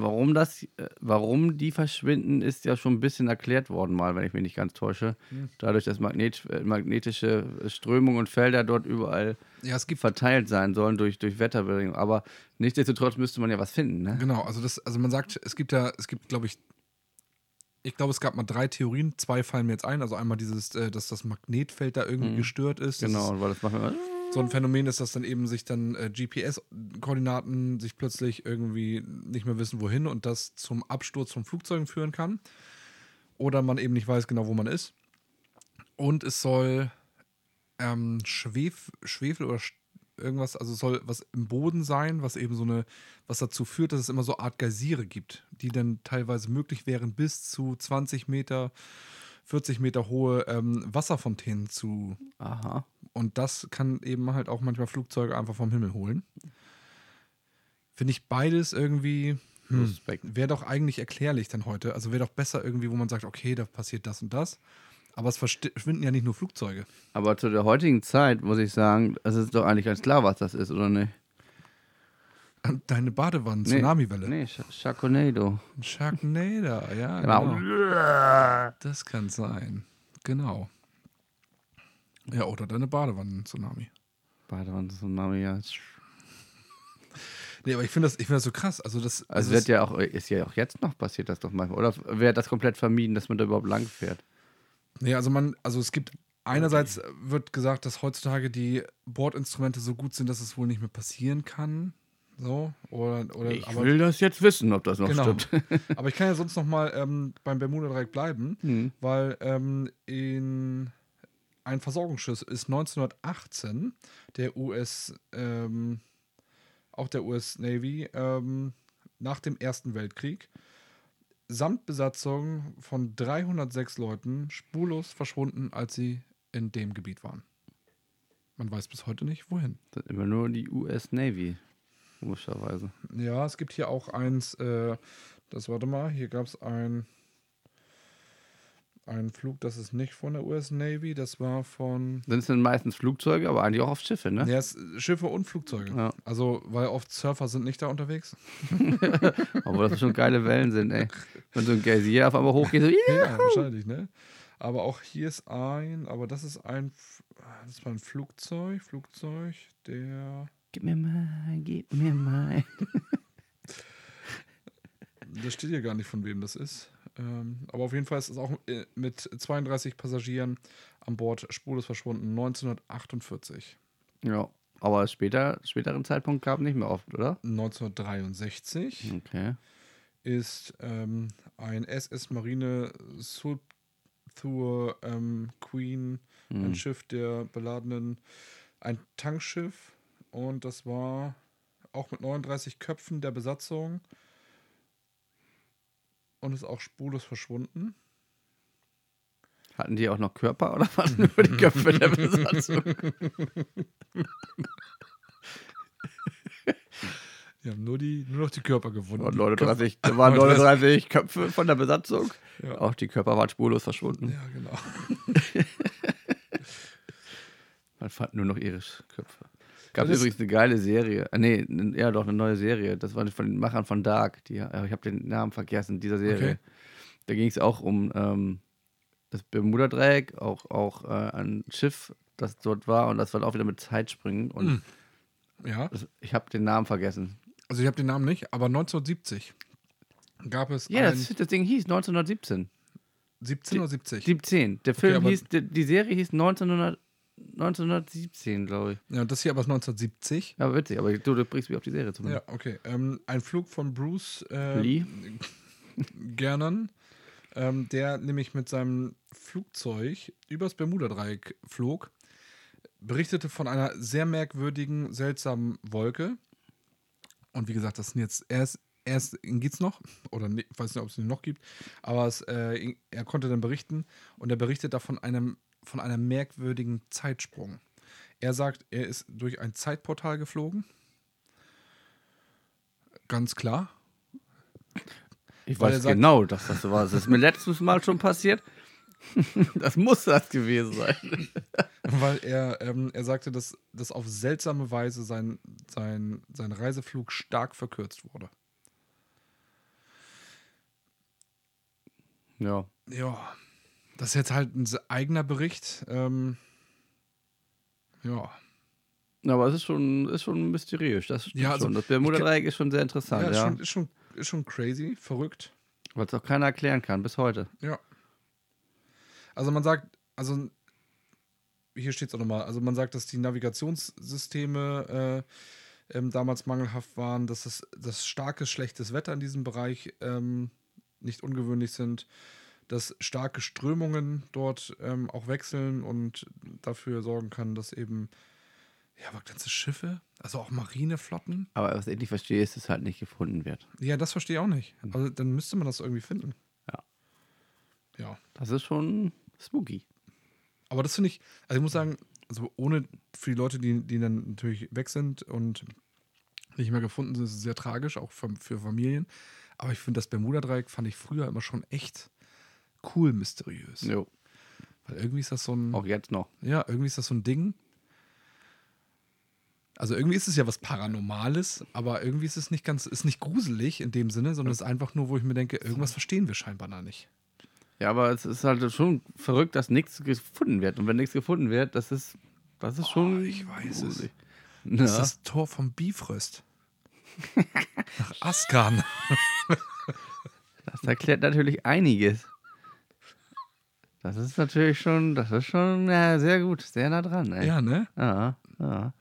warum das, äh, warum die verschwinden, ist ja schon ein bisschen erklärt worden mal, wenn ich mich nicht ganz täusche. Hm. Dadurch, dass Magnet, äh, magnetische Strömungen und Felder dort überall Ja, es gibt verteilt sein sollen durch, durch Wetterbedingungen. Aber nichtsdestotrotz müsste man ja was finden, ne? Genau, also das, also man sagt, es gibt ja, es gibt, glaube ich, ich glaube, es gab mal drei Theorien, zwei fallen mir jetzt ein. Also einmal dieses, äh, dass das Magnetfeld da irgendwie Mhm. gestört ist. Genau, weil das man. ist so ein Phänomen ist, dass dann eben sich dann äh, GPS-Koordinaten sich plötzlich irgendwie nicht mehr wissen, wohin und das zum Absturz von Flugzeugen führen kann. Oder man eben nicht weiß genau, wo man ist. Und es soll ähm, Schwef, Schwefel oder Sch- irgendwas, also soll was im Boden sein, was eben so eine, was dazu führt, dass es immer so Art Geysire gibt, die dann teilweise möglich wären, bis zu 20 Meter, 40 Meter hohe ähm, Wasserfontänen zu Aha. und das kann eben halt auch manchmal Flugzeuge einfach vom Himmel holen. Finde ich beides irgendwie. Hm, wäre doch eigentlich erklärlich dann heute. Also wäre doch besser irgendwie, wo man sagt, okay, da passiert das und das. Aber es verschwinden ja nicht nur Flugzeuge. Aber zu der heutigen Zeit muss ich sagen, es ist doch eigentlich ganz klar, was das ist, oder nicht? Deine Badewanne, Nee. Tsunamiwelle. Nee, Sch Sharknado. Sharknado, ja. Genau. Genau. Das kann sein. Genau. Ja, oder deine Badewannen-Tsunami. Badewanne-Tsunami, ja. Nee, aber ich finde das, ich find das so krass. Also, das, Also das wird ja auch, ist ja auch jetzt noch passiert das doch manchmal. Oder wäre das komplett vermieden, dass man da überhaupt lang fährt? Nee, also man, also es gibt einerseits wird gesagt, dass heutzutage die Bordinstrumente so gut sind, dass es wohl nicht mehr passieren kann. So, oder, oder Ich aber, will das jetzt wissen, ob das noch Genau. stimmt. aber ich kann ja sonst noch mal ähm, beim Bermuda-Dreieck bleiben, Hm. weil ähm, in ein Versorgungsschiff ist 1918 der US, ähm, auch der US Navy, ähm, nach dem Ersten Weltkrieg, samt Besatzung von 306 Leuten spurlos verschwunden, als sie in dem Gebiet waren. Man weiß bis heute nicht, wohin. Das ist immer nur die US Navy, komischerweise. Ja, es gibt hier auch eins, äh, das warte mal, hier gab es ein, ein Flug, das ist nicht von der US Navy, das war von Sind es denn meistens Flugzeuge, aber eigentlich auch auf Schiffe, ne? ja, es, Schiffe und Flugzeuge. Ja. Also, weil oft Surfer sind nicht da unterwegs. Obwohl das schon geile Wellen sind, ey. Wenn so ein Geysir auf einmal hochgeht, so, yeah. Ja, wahrscheinlich, ne? Aber auch hier ist ein, aber das ist ein, das war ein Flugzeug, Flugzeug, der, Gib mir mal, gib mir mal. das steht hier gar nicht von wem das ist. Ähm, aber auf jeden Fall ist es auch äh, mit 32 Passagieren an Bord spurlos verschwunden, 1948. Ja, aber später, späteren Zeitpunkt gab nicht mehr oft, oder? 1963 Okay. ist ähm, ein SS Marine Sulthur ähm, Queen, ein Hm. Schiff der beladenen, ein Tankschiff und das war auch mit 39 Köpfen der Besatzung und ist auch spurlos verschwunden. Hatten die auch noch Körper oder waren nur die Köpfe der Besatzung? Die haben nur, die, nur noch die Körper gefunden. Und Die 39, da waren 39. 39 Köpfe von der Besatzung. Ja. Auch die Körper waren spurlos verschwunden. ja, genau. Man fand nur noch ihre Köpfe. Gab Das übrigens eine geile Serie. Ah, nee, ja doch, eine neue Serie. Das war von den Machern von Dark. Die, ich habe den Namen vergessen, dieser Serie. Okay. Da ging es auch um ähm, das Bermuda-Dreieck, auch, auch äh, ein Schiff, das dort war. Und das war auch wieder mit Zeitsprüngen. Und Hm. Ja, das, ich habe den Namen vergessen. also ich habe den Namen nicht, aber 1970 gab es Ja, das, das Ding hieß 1917. 17 oder 70? 17. Der Film aber- hieß, die, die Serie hieß 1900, 1917, glaube ich. Ja, das hier aber ist 1970. Ja, witzig, aber du, du bringst mich auf die Serie Ja, zumindest. okay. Ähm, ein Flug von Bruce äh, Lee? Gernon, ähm, der nämlich mit seinem Flugzeug übers Bermuda-Dreieck flog, berichtete von einer sehr merkwürdigen, seltsamen Wolke. Und wie gesagt, das sind jetzt erst, erst geht's noch, oder ne, ich weiß nicht, ob es ihn noch gibt, aber es, äh, er konnte dann berichten und er berichtet davon einem, von einem merkwürdigen Zeitsprung. Er sagt, er ist durch ein Zeitportal geflogen. Ganz klar. Ich Weil weiß sagt- genau, dass das so war. Das ist mir letztes Mal schon passiert. das muss das gewesen sein. Weil er, ähm, er sagte, dass, dass auf seltsame Weise sein, sein, sein Reiseflug stark verkürzt wurde. Ja. Ja. Das ist jetzt halt ein eigener Bericht. Ähm, ja. Aber es ist schon, ist schon mysteriös. Das Ja, also schon. Das Bermuda-Dreieck ist schon sehr interessant, Ja, ja. ist, Schon, ist, schon, ist schon crazy, verrückt. Weil es auch keiner erklären kann, bis heute. Ja. Also man sagt, also hier steht es auch nochmal, also man sagt, dass die Navigationssysteme äh, ähm, damals mangelhaft waren, dass es dass starkes, schlechtes Wetter in diesem Bereich ähm, nicht ungewöhnlich sind, dass starke Strömungen dort ähm, auch wechseln und dafür sorgen kann, dass eben ja, aber ganze Schiffe, also auch Marineflotten. Aber was ich nicht verstehe, ist, dass es halt nicht gefunden wird. Ja, das verstehe ich auch nicht. Also dann müsste man das irgendwie finden. Ja. Ja. Das ist schon spooky. Aber das finde ich, also ich muss sagen, also ohne für die Leute, die, die dann natürlich weg sind und nicht mehr gefunden sind, ist es sehr tragisch, auch für, für Familien. Aber ich finde, das Bermuda-Dreieck fand ich früher immer schon echt cool mysteriös. Jo. Weil irgendwie ist das so ein, Auch jetzt noch. ja, irgendwie ist das so ein Ding. Also irgendwie ist es ja was Paranormales, aber irgendwie ist es nicht ganz, ist nicht gruselig in dem Sinne, sondern es ist einfach nur, wo ich mir denke, irgendwas verstehen wir scheinbar da nicht. Ja, aber es ist halt schon verrückt, dass nichts gefunden wird. Und wenn nichts gefunden wird, das ist, das ist schon. Oh, ich weiß es. gruselig. Das ist Ja. das Tor vom Bifröst. Nach Askan. Das erklärt natürlich einiges. Das ist natürlich schon, das ist schon ja, sehr gut, sehr nah dran. Ey. Ja, ne? Ja, ja.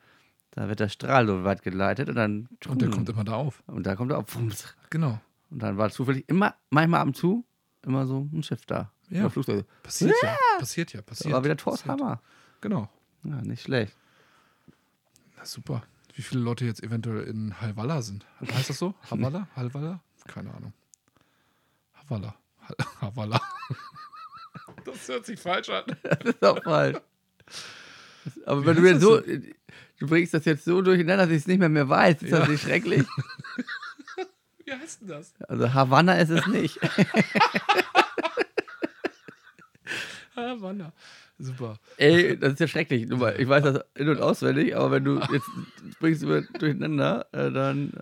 Da wird der Strahl so weit geleitet und dann. Und der kommt immer da auf. und da kommt er auf. Und Genau. dann war zufällig immer, manchmal ab und zu, immer so ein Schiff da. Ja. Flugzeug. Passiert ja. Passiert ja. Das Passiert. war wieder Thors Passiert. Hammer. Genau. Ja, nicht schlecht. Na, super. Wie viele Leute jetzt eventuell in Halvalla sind. Heißt das so? Havala? Halvalla? Keine Ahnung. Havala. Ha- Havala. Das hört sich falsch an. Das ist auch falsch. Aber Wie wenn du mir so, du bringst das jetzt so durcheinander, dass ich es nicht mehr mehr weiß, ist Ja. das nicht schrecklich? Wie heißt denn das? Also Havanna ist es nicht. Havanna. Super. Ey, das ist ja schrecklich. Ich weiß das in- und auswendig, aber wenn du jetzt bringst du mir durcheinander, äh, dann.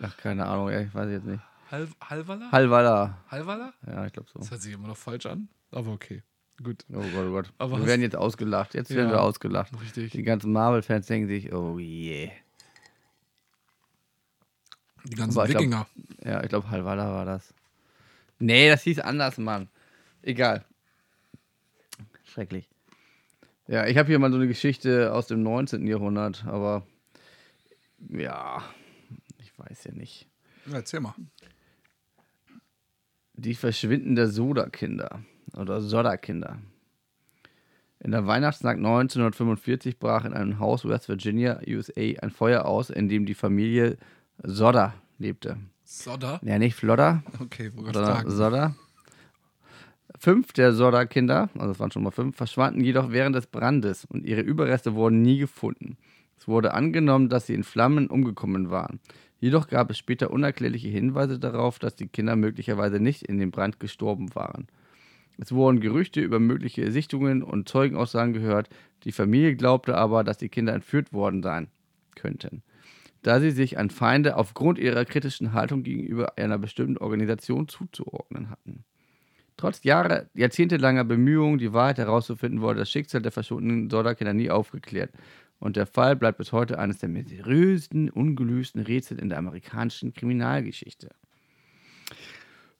Ach, keine Ahnung, ey, ich weiß jetzt nicht. Hal Halvalla? Halvala. Halvalla? Ja, ich glaube so. Das hört sich immer noch falsch an. Aber okay. Gut. Oh Gott, oh Gott. Aber wir werden jetzt ausgelacht. Jetzt werden Ja. wir ausgelacht. Richtig. Die ganzen Marvel-Fans denken sich, oh je. Die ganzen Aber ich glaub- Wikinger. Ja, ich glaube, Halvala war das. Nee, das hieß anders, Mann. Egal. Schrecklich. Ja, ich habe hier mal so eine Geschichte aus dem 19. Jahrhundert, aber ja, ich weiß ja nicht. Erzähl mal. Die Verschwinden der Soda-Kinder oder Soda-Kinder. In der Weihnachtsnacht 1945 brach in einem Haus West Virginia, USA, ein Feuer aus, in dem die Familie Sodder lebte. Sodder? Ja, nicht Flodder, Okay, wo gerade sondern. Sodder. Fünf der Sodder-Kinder, also es waren schon mal fünf, verschwanden jedoch während des Brandes und ihre Überreste wurden nie gefunden. Es wurde angenommen, dass sie in Flammen umgekommen waren. Jedoch gab es später unerklärliche Hinweise darauf, dass die Kinder möglicherweise nicht in dem Brand gestorben waren. Es wurden Gerüchte über mögliche Sichtungen und Zeugenaussagen gehört. Die Familie glaubte aber, dass die Kinder entführt worden sein könnten, da sie sich an Feinde aufgrund ihrer kritischen Haltung gegenüber einer bestimmten Organisation zuzuordnen hatten. Trotz Jahre, jahrzehntelanger Bemühungen, die Wahrheit herauszufinden, wurde das Schicksal der verschwundenen Sorda-Kinder nie aufgeklärt. Und der Fall bleibt bis heute eines der mysteriösesten, ungelösten Rätsel in der amerikanischen Kriminalgeschichte.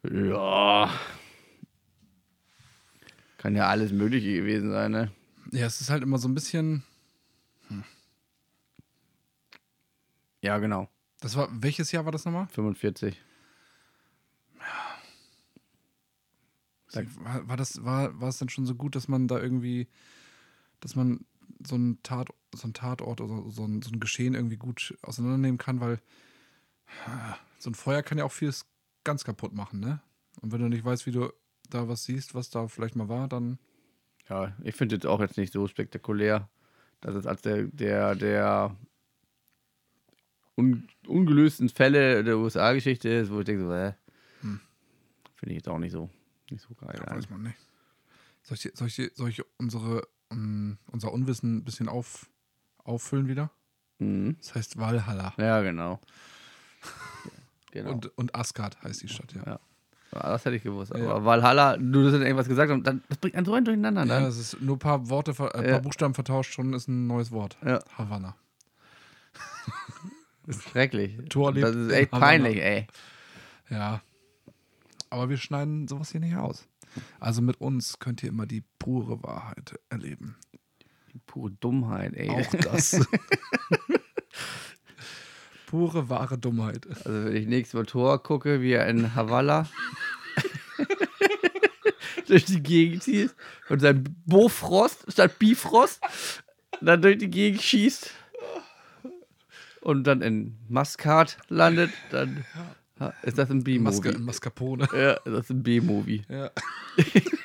Ja. Kann ja alles Mögliche gewesen sein, ne? Ja, es ist halt immer so ein bisschen. Ja, genau. Das war, welches Jahr war das nochmal? 45. War, war das, war, war es denn schon so gut, dass man da irgendwie, dass man so einen Tat, so einen Tatort oder so ein, so ein Geschehen irgendwie gut auseinandernehmen kann, weil ah, so ein Feuer kann ja auch vieles ganz kaputt machen, ne? Und wenn du nicht weißt, wie du da was siehst, was da vielleicht mal war, dann. Ja, ich finde jetzt auch jetzt nicht so spektakulär. Das ist als der, der, der un, ungelösten Fälle der USA-Geschichte ist, wo ich denke, so, äh, Hm. finde ich jetzt auch nicht so, nicht so geil. Ja, weiß man nicht. Soll ich, soll ich, soll ich unsere, um, unser Unwissen ein bisschen auf, auffüllen wieder? Mhm. Das heißt Valhalla. Ja, genau. genau. Und, und Asgard heißt die Stadt, ja. Ja. Ja, das hätte ich gewusst. Aber Ja. Valhalla, du hast irgendwas gesagt und dann, das bringt einen so ein Durcheinander. Ja, Ne? es ist nur ein paar Worte, äh, ein Ja. paar Buchstaben vertauscht, schon ist ein neues Wort. Ja. Havanna. Das ist schrecklich. Tor das ist echt Havanna. peinlich, ey. Ja. Aber wir schneiden sowas hier nicht aus. Also mit uns könnt ihr immer die pure Wahrheit erleben. Pure Dummheit, ey. Auch das. pure wahre Dummheit. Also wenn ich nächstes Mal Tor gucke, wie er in Havala durch die Gegend schießt und sein Bofrost statt Bifrost dann durch die Gegend schießt und dann in Maskat landet, dann ist das ein B-Movie. Mascarpone. Ja, das ist ein B-Movie. Ja.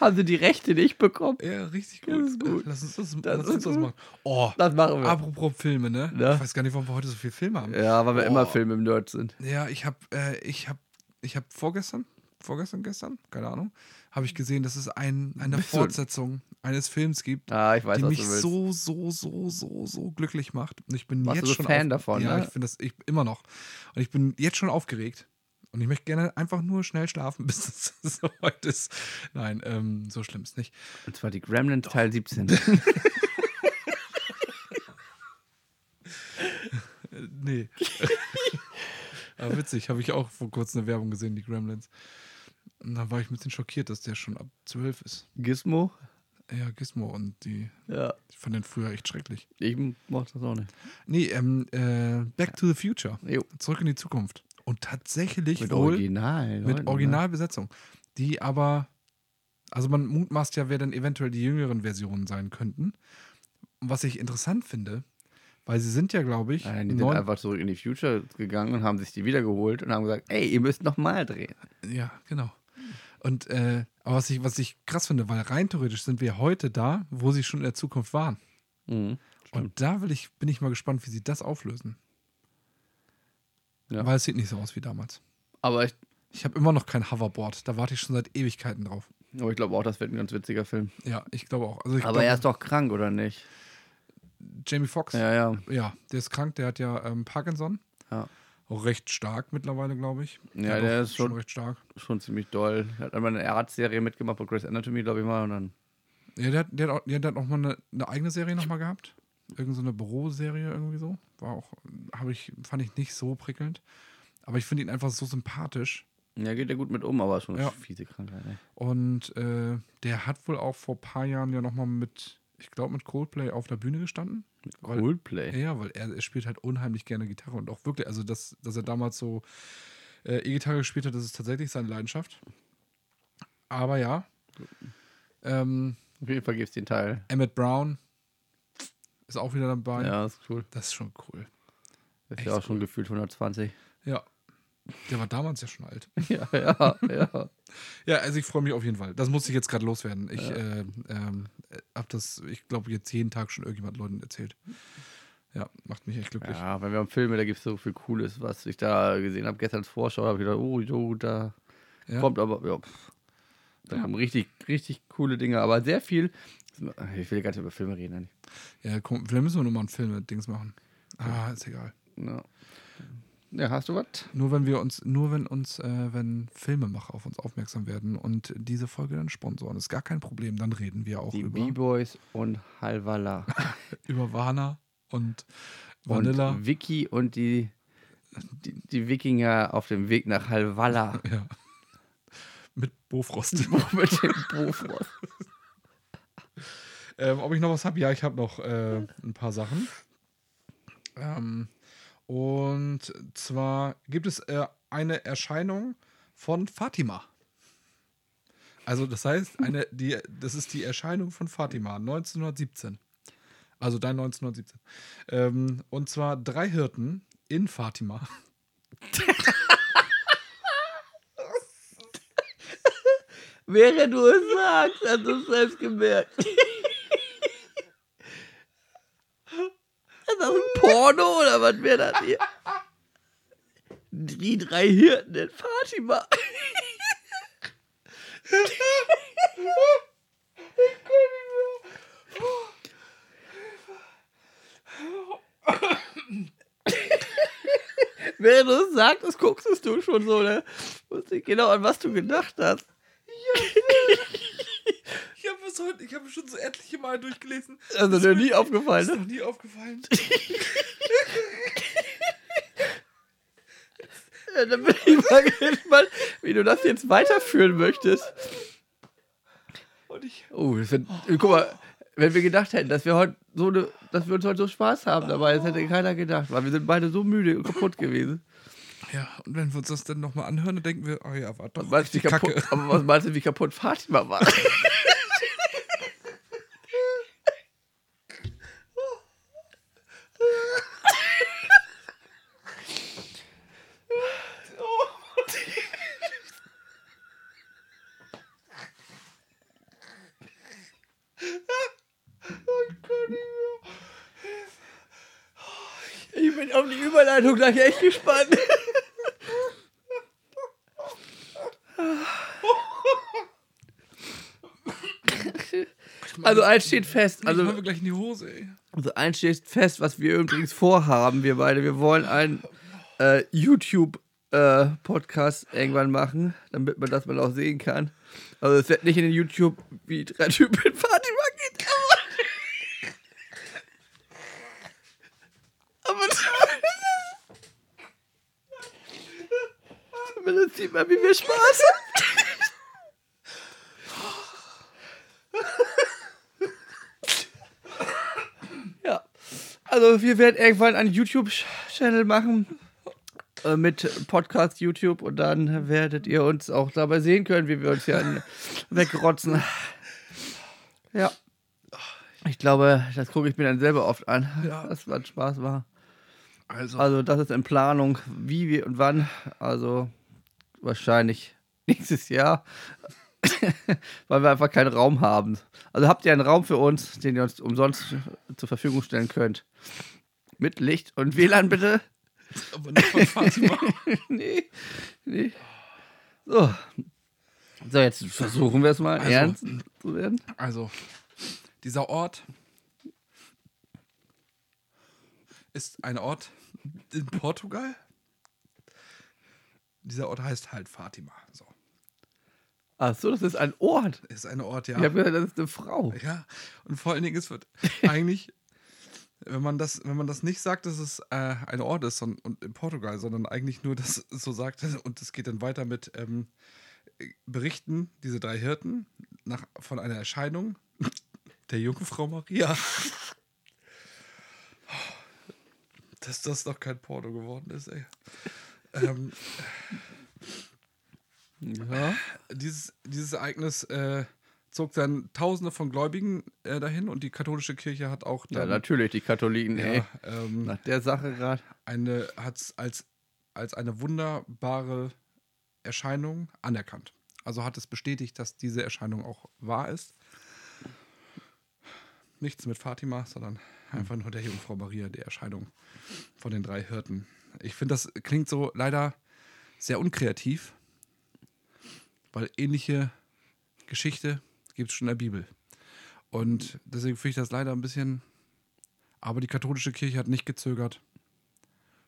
Haben sie die Rechte nicht bekommen? ja, richtig Das gut. ist gut. Lass uns das, Das lass uns das machen. Oh, Das machen wir. apropos Filme, ne? Ja. Ich weiß gar nicht, warum wir heute so viele Filme haben. Ja, weil wir immer Boah. Filme im Nerd sind. Ja, ich habe, äh, ich habe, ich habe vorgestern, vorgestern, gestern, keine Ahnung, habe ich gesehen, dass es ein, eine Fortsetzung eines Films gibt, Ah, weiß, die mich so, so, so, so, so glücklich macht. Und ich bin Warst jetzt du so schon Fan auf, davon, Ja, ne? ich finde das ich, immer noch. Und ich bin jetzt schon aufgeregt. Und ich möchte gerne einfach nur schnell schlafen, bis es soweit ist. Nein, ähm, so schlimm ist nicht. Und zwar die Gremlins Teil 17. Äh, nee. Aber witzig, habe ich auch vor kurzem eine Werbung gesehen, die Gremlins. Und da war ich ein bisschen schockiert, dass der schon ab 12 ist. Gizmo? Ja, Gizmo und die, Ja. ich fand den früher echt schrecklich. Ich mochte das auch nicht. Nee, ähm, äh, Back to the Future. Jo. Zurück in die Zukunft. Und tatsächlich Mit wohl Original. mit Originalbesetzung. Die aber, also man mutmaßt ja, wer denn eventuell die jüngeren Versionen sein könnten. Was ich interessant finde, weil sie sind ja, glaube ich, Nein, die sind einfach zurück in die Future gegangen und haben sich die wiedergeholt und haben gesagt, ey, ihr müsst nochmal drehen. Ja, genau. Und äh, aber was ich, was ich krass finde, weil rein theoretisch sind wir heute da, wo sie schon in der Zukunft waren. Mhm. Und da will ich, bin ich mal gespannt, wie sie das auflösen. Ja. Weil es sieht nicht so aus wie damals. Aber ich, Ich habe immer noch kein Hoverboard. Da warte ich schon seit Ewigkeiten drauf. aber ich glaube auch, das wird ein ganz witziger Film. Ja, ich glaube auch. Also ich aber glaub, er ist doch krank, oder nicht? Jamie Foxx. Ja, ja. Ja, der ist krank, der hat ja ähm, Parkinson. Ja. Auch recht stark mittlerweile, glaube ich. Ja, der auch ist schon- recht stark. Schon ziemlich doll. Er hat einmal eine Arztserie mitgemacht bei Grey's Anatomy, glaube ich mal. Und dann Ja, der, hat- der, hat auch, der hat auch mal eine, eine eigene Serie nochmal gehabt. Irgend so eine Büroserie irgendwie so. War auch, habe ich, fand ich nicht so prickelnd. Aber ich finde ihn einfach so sympathisch. ja, geht er gut mit um, aber schon eine Ja. fiese Krankheit. Ey. Und äh, der hat wohl auch vor ein paar Jahren ja nochmal mit, ich glaube, mit Coldplay auf der Bühne gestanden. Weil- Coldplay. Ja, weil er, er spielt halt unheimlich gerne Gitarre und auch wirklich, also dass, dass er damals so äh, E-Gitarre gespielt hat, das ist tatsächlich seine Leidenschaft. Aber ja. Ähm, Auf jeden Fall gibt es den Teil. Emmett Brown ist auch wieder dabei. Ja, ist cool. Das ist schon cool. Ist Echt ja auch schon gefühlt 120. Ja. Der war damals ja schon alt. ja, ja, ja. Ja, also ich freue mich auf jeden Fall. Das muss ich jetzt gerade loswerden. Ich äh, ähm, habe das, ich glaube, jetzt jeden Tag schon irgendjemand Leuten erzählt. Ja, macht mich echt glücklich. Ja, wenn wir haben Filme, da gibt es so viel Cooles, was ich da gesehen habe. Gestern als Vorschau habe ich gedacht, oh, jo, da Ja. kommt aber, ja, pff, da Ja. kommen richtig, richtig coole Dinge, aber sehr viel. Ich will gar nicht über Filme reden. eigentlich. Ja, komm, vielleicht müssen wir nochmal einen Film mit Dings machen. Ah, ist egal. Ja. ja, hast du was? Nur wenn wir uns, nur wenn uns, äh, wenn Filmemacher auf uns aufmerksam werden und diese Folge dann sponsoren, ist gar kein Problem. Dann reden wir auch Die über, B-Boys und Halvala. über Vana und Vanilla. Und Vicky und die, die, die Wikinger auf dem Weg nach Halvala. ja. Mit Bofrost. Mit dem Bofrost. Ähm, ob ich noch was habe? Ja, ich habe noch äh, ein paar Sachen. Ähm, und zwar gibt es äh, eine Erscheinung von Fatima. Also das heißt, eine, die, das ist die Erscheinung von Fatima 1917. Also dein 1917. Ähm, und zwar drei Hirten in Fatima. Während du es sagst, hast du es selbst gemerkt. Das ein Porno oder was wäre das hier? Die drei Hirten in Fatima. Während du es sagtest, guckst du schon so, ne? Wusste ich genau, an was du gedacht hast. Ich habe es heute, ich habe schon so etliche Mal durchgelesen. Also dir nie aufgefallen, Ist ne? nie aufgefallen. Ja, dann bin ich mal gespannt, wie du das jetzt weiterführen möchtest. Und ich, Oh, das wird, guck mal, wenn wir gedacht hätten, dass wir heute so eine, dass wir uns heute so Spaß haben dabei, das hätte keiner gedacht, weil wir sind beide so müde und kaputt gewesen. ja, und wenn wir uns das dann nochmal anhören, dann denken wir, oh ja, war doch Was meinst du, wie richtig kaputt, kacke. aber was meinst du, wie kaputt Fatima war? Ich bin auf die Überleitung gleich echt gespannt. Also eins steht fest, Also, ich wir gleich in die Hose, ey. also eins steht fest, was wir übrigens vorhaben, wir beide. Wir wollen einen äh, YouTube-Podcast irgendwann machen, damit man das mal auch sehen kann. Also es wird nicht in den YouTube wie drei Typen Fatima geht, aber... aber man, wie wir Spaß haben. Ja. Also wir werden irgendwann einen YouTube-Channel machen äh, mit Podcast YouTube und dann werdet ihr uns auch dabei sehen können, wie wir uns hier wegrotzen. Ja. Ich glaube, das gucke ich mir dann selber oft an, Ja. was was Spaß war. Also, Also das ist in Planung, wie wir und wann. Also wahrscheinlich nächstes Jahr, weil wir einfach keinen Raum haben. Also habt ihr einen Raum für uns, den ihr uns umsonst zur Verfügung stellen könnt. Mit Licht und WLAN bitte. aber nicht von Fatima. nee, nee. So. So, jetzt versuchen wir es mal Also- ernst zu werden. Also, dieser Ort ist ein Ort in Portugal. Dieser Ort heißt halt Fatima. So. Ach so, das ist ein Ort. Ist ein Ort, ja. Ich habe gedacht, das ist eine Frau. Ja, und vor allen Dingen, es wird eigentlich, wenn man das, wenn man das nicht sagt, dass es äh, ein Ort ist und, und in Portugal, sondern eigentlich nur das so sagt, und es geht dann weiter mit ähm, Berichten, diese drei Hirten, nach, von einer Erscheinung der Jungfrau Maria. Dass das doch kein Porto geworden ist, ey. Ähm, Ja. dieses, dieses Ereignis äh, zog dann Tausende von Gläubigen äh, dahin und die katholische Kirche hat auch ja, dann natürlich, die Katholiken, ey. ja, ähm, Nach der Sache gerade. eine hat's als, als eine wunderbare Erscheinung anerkannt. Also hat es bestätigt, dass diese Erscheinung auch wahr ist. Nichts mit Fatima, sondern einfach nur der Jungfrau Maria, die Erscheinung von den drei Hirten. Ich finde, das klingt so leider sehr unkreativ, weil ähnliche Geschichte gibt es schon in der Bibel. Und deswegen finde ich das leider ein bisschen. Aber die katholische Kirche hat nicht gezögert.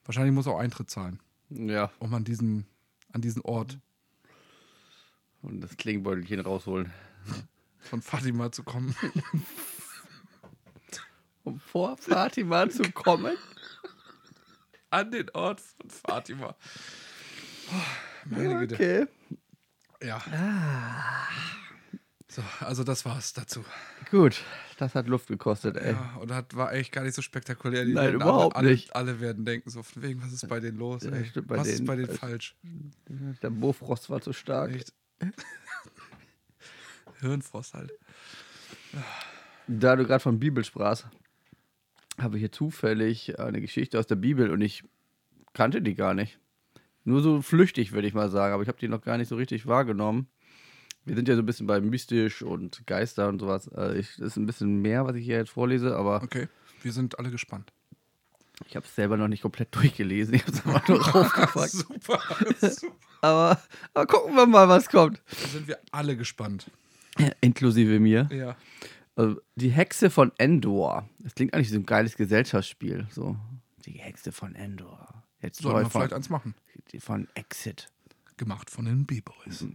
Wahrscheinlich muss auch Eintritt zahlen, Ja, um an diesen, an diesen Ort und das Klingenbeutelchen rausholen. von Fatima zu kommen. Um vor Fatima zu kommen. an den Ort von Fatima. Oh, meine Güte. Okay. Ja. So, also das war's dazu. Gut, das hat Luft gekostet, ey. Ja, und das war eigentlich gar nicht so spektakulär. Die Nein, überhaupt alle, nicht. Alle, alle werden denken, so von wegen, was ist bei denen los? Ja, Ey? stimmt, bei was ist denen bei denen ist- falsch? Der Bofrost war zu stark. Echt? Hirnfrost halt. Da du gerade von Bibel sprachst, habe hier zufällig eine Geschichte aus der Bibel und ich kannte die gar nicht. Nur so flüchtig, würde ich mal sagen, aber ich habe die noch gar nicht so richtig wahrgenommen. Wir sind ja so ein bisschen bei mystisch und Geister und sowas. Also ich, das ist ein bisschen mehr, was ich hier jetzt vorlese, aber Okay, wir sind alle gespannt. ich habe es selber noch nicht komplett durchgelesen. Ich habe es einfach nur raufgepackt. super, super. Aber, aber gucken wir mal, was kommt. Da sind wir alle gespannt. Inklusive mir. Ja. Also, die Hexe von Endor. Das klingt eigentlich wie so ein geiles Gesellschaftsspiel. So, die Hexe von Endor. Jetzt Sollten wir von, vielleicht eins machen. von Exit. Gemacht von den B-Boys.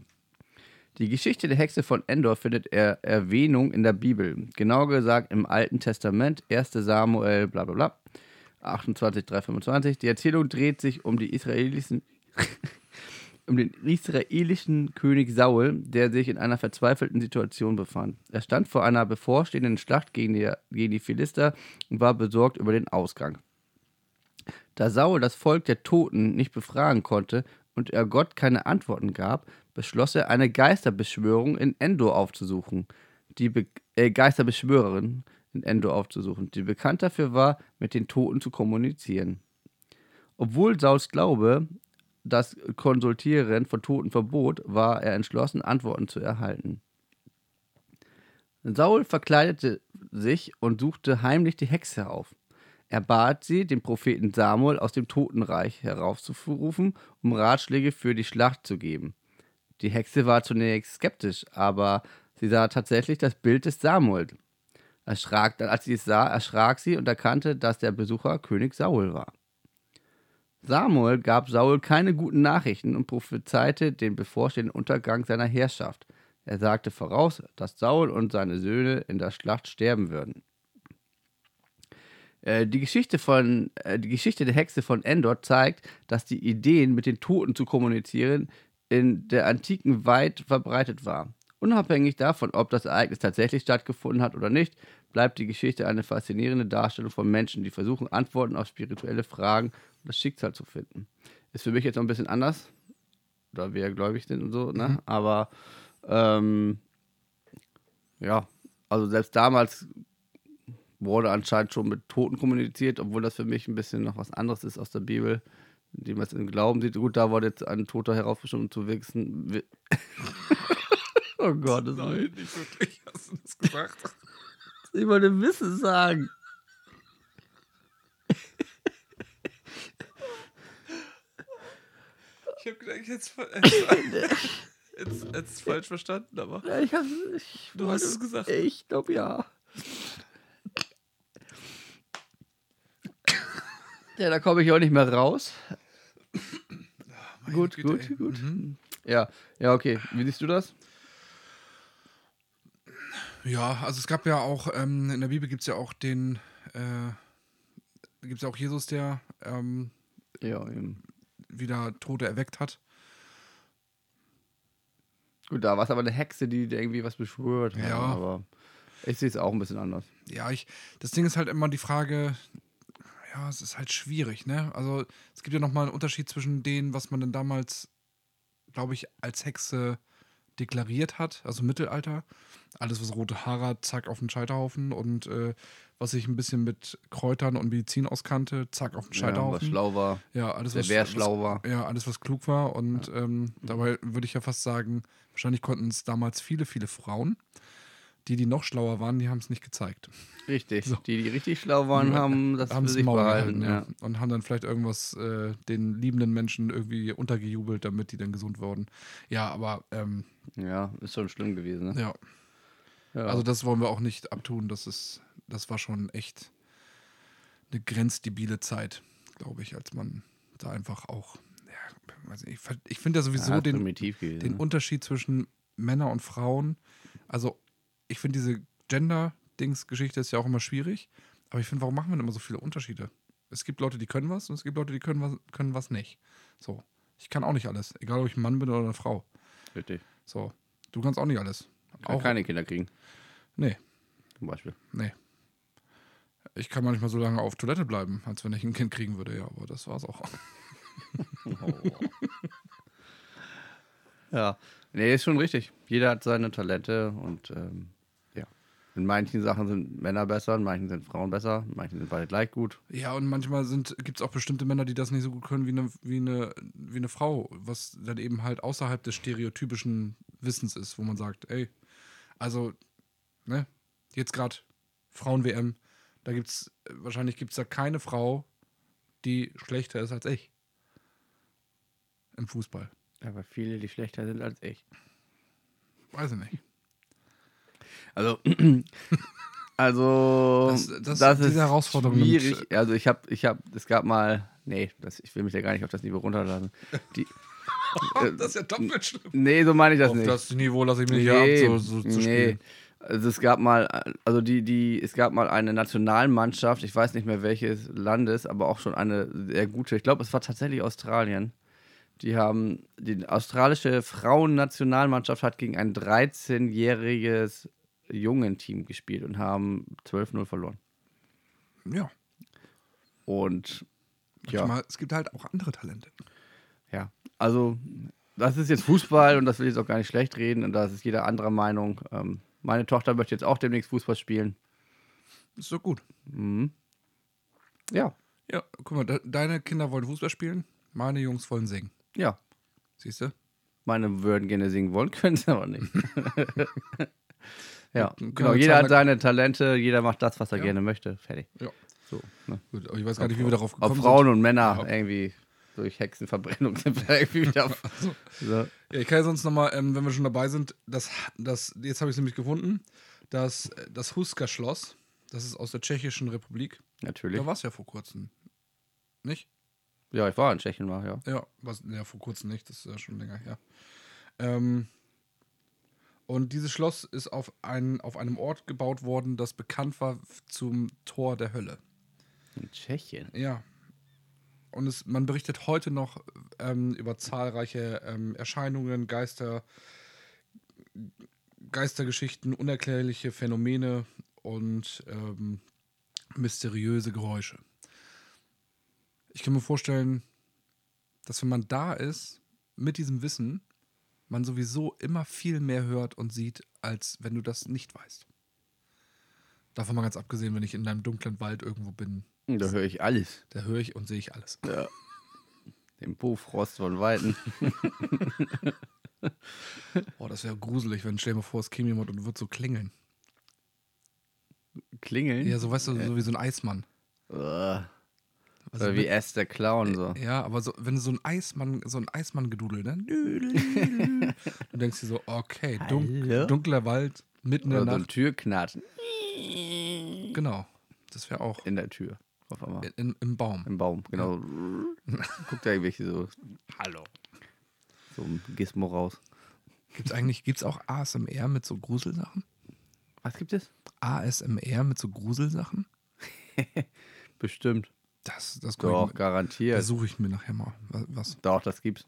Die Geschichte der Hexe von Endor findet er Erwähnung in der Bibel. Genauer gesagt im Alten Testament, 1. Samuel, bla bla bla, 28, 325. Die Erzählung dreht sich um die israelischen, um den israelischen König Saul, der sich in einer verzweifelten Situation befand. Er stand vor einer bevorstehenden Schlacht gegen die, gegen die Philister und war besorgt über den Ausgang. Da Saul das Volk der Toten nicht befragen konnte und er Gott keine Antworten gab, beschloss er, eine Geisterbeschwörung in Endor aufzusuchen. Die Be äh, Geisterbeschwörerin in Endor aufzusuchen, die bekannt dafür war, mit den Toten zu kommunizieren. Obwohl Sauls Glaube das Konsultieren von Toten verbot, war er entschlossen, Antworten zu erhalten. Saul verkleidete sich und suchte heimlich die Hexe auf. Er bat sie, den Propheten Samuel aus dem Totenreich heraufzurufen, um Ratschläge für die Schlacht zu geben. Die Hexe war zunächst skeptisch, aber sie sah tatsächlich das Bild des Samuel. Erschrak, als sie es sah, erschrak sie und erkannte, dass der Besucher König Saul war. Samuel gab Saul keine guten Nachrichten und prophezeite den bevorstehenden Untergang seiner Herrschaft. Er sagte voraus, dass Saul und seine Söhne in der Schlacht sterben würden. Äh, die, Geschichte von, äh, die Geschichte der Hexe von Endor zeigt, dass die Ideen, mit den Toten zu kommunizieren, in der Antiken weit verbreitet war. Unabhängig davon, ob das Ereignis tatsächlich stattgefunden hat oder nicht, bleibt die Geschichte eine faszinierende Darstellung von Menschen, die versuchen, Antworten auf spirituelle Fragen das Schicksal zu finden. Ist für mich jetzt noch ein bisschen anders, da wir gläubig sind und so, ne? Mhm. Aber ähm, ja, also selbst damals wurde anscheinend schon mit Toten kommuniziert, obwohl das für mich ein bisschen noch was anderes ist aus der Bibel, die man es im Glauben sieht. Gut, da wurde jetzt ein Toter heraufbestimmt, um zu wichsen. Wi- oh Gott, das Nein, nicht wirklich. Hast du das gesagt? ich wollte Wissen sagen. Ich habe gedacht, jetzt, jetzt, jetzt falsch verstanden, aber Ja, ich hab's, ich Du hast es gesagt. Ich glaube ja. Ja, da komme ich auch nicht mehr raus. Meine Gut, Güte, gut, ey. gut. Mhm. Ja, ja, okay. Wie siehst du das? Ja, also es gab ja auch, ähm, in der Bibel gibt es ja auch den, äh, gibt es ja auch Jesus, der ähm, Ja, eben. Wieder Tote erweckt hat. Gut, da war es aber eine Hexe, die irgendwie was beschwört. hat, Ja. Aber ich sehe es auch ein bisschen anders. Ja, ich, das Ding ist halt immer die Frage, ja, es ist halt schwierig, ne? Also es gibt ja nochmal einen Unterschied zwischen denen, was man denn damals, glaube ich, als Hexe deklariert hat, also Mittelalter. Alles, was rote Haare hat, zack, auf den Scheiterhaufen und äh, was ich ein bisschen mit Kräutern und Medizin auskannte, zack, auf den Ja, was Scheiterhaufen. schlau war. Ja, alles, Der was, wer schlau war. Ja, alles, was klug war. Und ähm, dabei würde ich ja fast sagen, wahrscheinlich konnten es damals viele, viele Frauen. Die, die noch schlauer waren, die haben es nicht gezeigt. Richtig. So. Die, die richtig schlau waren, haben das für sich Maul behalten. gehalten, Ja. ja. Und haben dann vielleicht irgendwas äh, den liebenden Menschen irgendwie untergejubelt, damit die dann gesund wurden. Ja, aber ähm, ja, ist schon schlimm gewesen. Ne? ja. Ja. Also das wollen wir auch nicht abtun. Das ist, das war schon echt eine grenzdebile Zeit, glaube ich, als man da einfach auch, ja, weiß nicht, ich, ich finde ja sowieso ja, den, den ne? Unterschied zwischen Männern und Frauen. Also, ich finde diese Gender-Dings-Geschichte ist ja auch immer schwierig. Aber ich finde, warum machen wir denn immer so viele Unterschiede? Es gibt Leute, die können was und es gibt Leute, die können was, können was nicht. So. Ich kann auch nicht alles. Egal, ob ich ein Mann bin oder eine Frau. Richtig. So. Du kannst auch nicht alles. Ich kann Auch, keine Kinder kriegen, nee, zum Beispiel. nee. Ich kann manchmal so lange auf Toilette bleiben, als wenn ich ein Kind kriegen würde. Ja, aber das war's auch. Ja, nee, ist schon richtig. Jeder hat seine Talente und ähm, ja. In manchen Sachen sind Männer besser, in manchen sind Frauen besser, in manchen sind beide gleich gut. Ja, und manchmal gibt es auch bestimmte Männer, die das nicht so gut können wie eine, wie, eine, wie eine Frau, was dann eben halt außerhalb des stereotypischen Wissens ist, wo man sagt, ey, also, ne, jetzt gerade Frauen-WM, da gibt's, wahrscheinlich gibt es da keine Frau, die schlechter ist als ich. Im Fußball. Aber viele, die schlechter sind als ich. Weiß ich nicht. Also, also Das- das- das ist Herausforderung schwierig. Also ich habe, ich habe, es gab mal nee, das, ich will mich ja gar nicht auf das Niveau runterladen. Die, das ist ja doppelt schlimm. nee, so meine ich das Auf nicht. das Niveau lasse ich mich nee, ja ab, so, so zu nee. spielen. Also es gab mal, also die, die, es gab mal eine Nationalmannschaft, ich weiß nicht mehr welches Landes, aber auch schon eine sehr gute. Ich glaube, es war tatsächlich Australien. Die haben, die australische Frauennationalmannschaft hat gegen ein 13-jähriges Jungenteam gespielt und haben 12-0 verloren. Ja, Und ja. manchmal, es gibt halt auch andere Talente. Ja, also das ist jetzt Fußball und das will ich jetzt auch gar nicht schlecht reden und da ist jeder anderer Meinung. Ähm, meine Tochter möchte jetzt auch demnächst Fußball spielen. Ist doch gut. Mhm. Ja, Ja, guck mal, de deine Kinder wollen Fußball spielen, meine Jungs wollen singen. ja. Siehst du? Meine würden gerne singen wollen, können sie aber nicht. ja, genau. Jeder hat seine Talente, jeder macht das, was er Ja. gerne möchte. Fertig. Ja. So, ne? Gut, aber ich weiß gar nicht, wie wir darauf Ob gekommen Frauen sind. und Männer Ja. irgendwie durch Hexenverbrennung sind wir irgendwie wieder. so. Ja, ich kann ja sonst nochmal, ähm, wenn wir schon dabei sind, das, das, jetzt habe ich es nämlich gefunden, das, das Huska-Schloss, das ist aus der Tschechischen Republik. Natürlich. Da war es ja vor kurzem. Nicht? Ja, ich war in Tschechien mal, ja. Ja, was, ja, vor kurzem nicht, das ist ja schon länger her. Ähm, und dieses Schloss ist auf, ein, auf einem Ort gebaut worden, das bekannt war zum Tor der Hölle. In Tschechien. Ja. Und es, man berichtet heute noch ähm, über zahlreiche ähm, Erscheinungen, Geister, Geistergeschichten, unerklärliche Phänomene und ähm, mysteriöse Geräusche. Ich kann mir vorstellen, dass wenn man da ist, mit diesem Wissen, man sowieso immer viel mehr hört und sieht, als wenn du das nicht weißt. Davon mal ganz abgesehen, wenn ich in einem dunklen Wald irgendwo bin, Da höre ich alles. da höre ich und sehe ich alles. Ja. Den Bofrost von Weiden. Boah, das wäre gruselig, wenn stell dir mal vor, es käme jemand und wird so klingeln. Klingeln. Ja, so weißt du, so wie so ein Eismann. Also Oder wie mit- S der Clown so. Ja, aber so, wenn so ein Eismann, so ein Eismann-Gedudel, ne? Du denkst dir so, okay, Hallo? dunkler Wald, mitten in Oder der so ein Nacht. Türknatschen Genau. Das wäre auch in der Tür. Auf einmal. in, im Baum. Im Baum, genau. Guckt da irgendwelche so, Hallo. so ein Gizmo raus. Gibt's eigentlich, gibt's auch ASMR mit so Gruselsachen? Was gibt es? ASMR mit so Gruselsachen? Bestimmt. Das, das, Doch, ich, garantiert. das suche ich mir nachher mal. Was? Doch, das gibt's.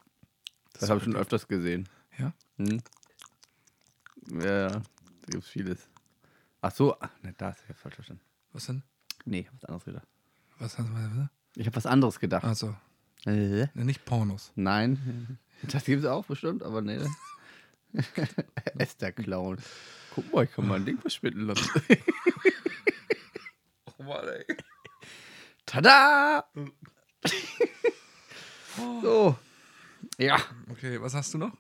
Das, Das habe ich schon öfters gesehen. Ja? Hm? Ja, da gibt's vieles. Ach so, ne, da ist ja falsch verstanden. Was denn? Nee, was anderes gedacht. Was hast du? Ich habe was anderes gedacht. Also, Äh? ne, nicht Pornos. Nein, das gibt's auch bestimmt, aber nee. er ist der Clown. Guck mal, ich kann mal ein Ding verschwinden lassen. Oh Mann, ey. Tada! so. Ja. Okay, was hast du noch?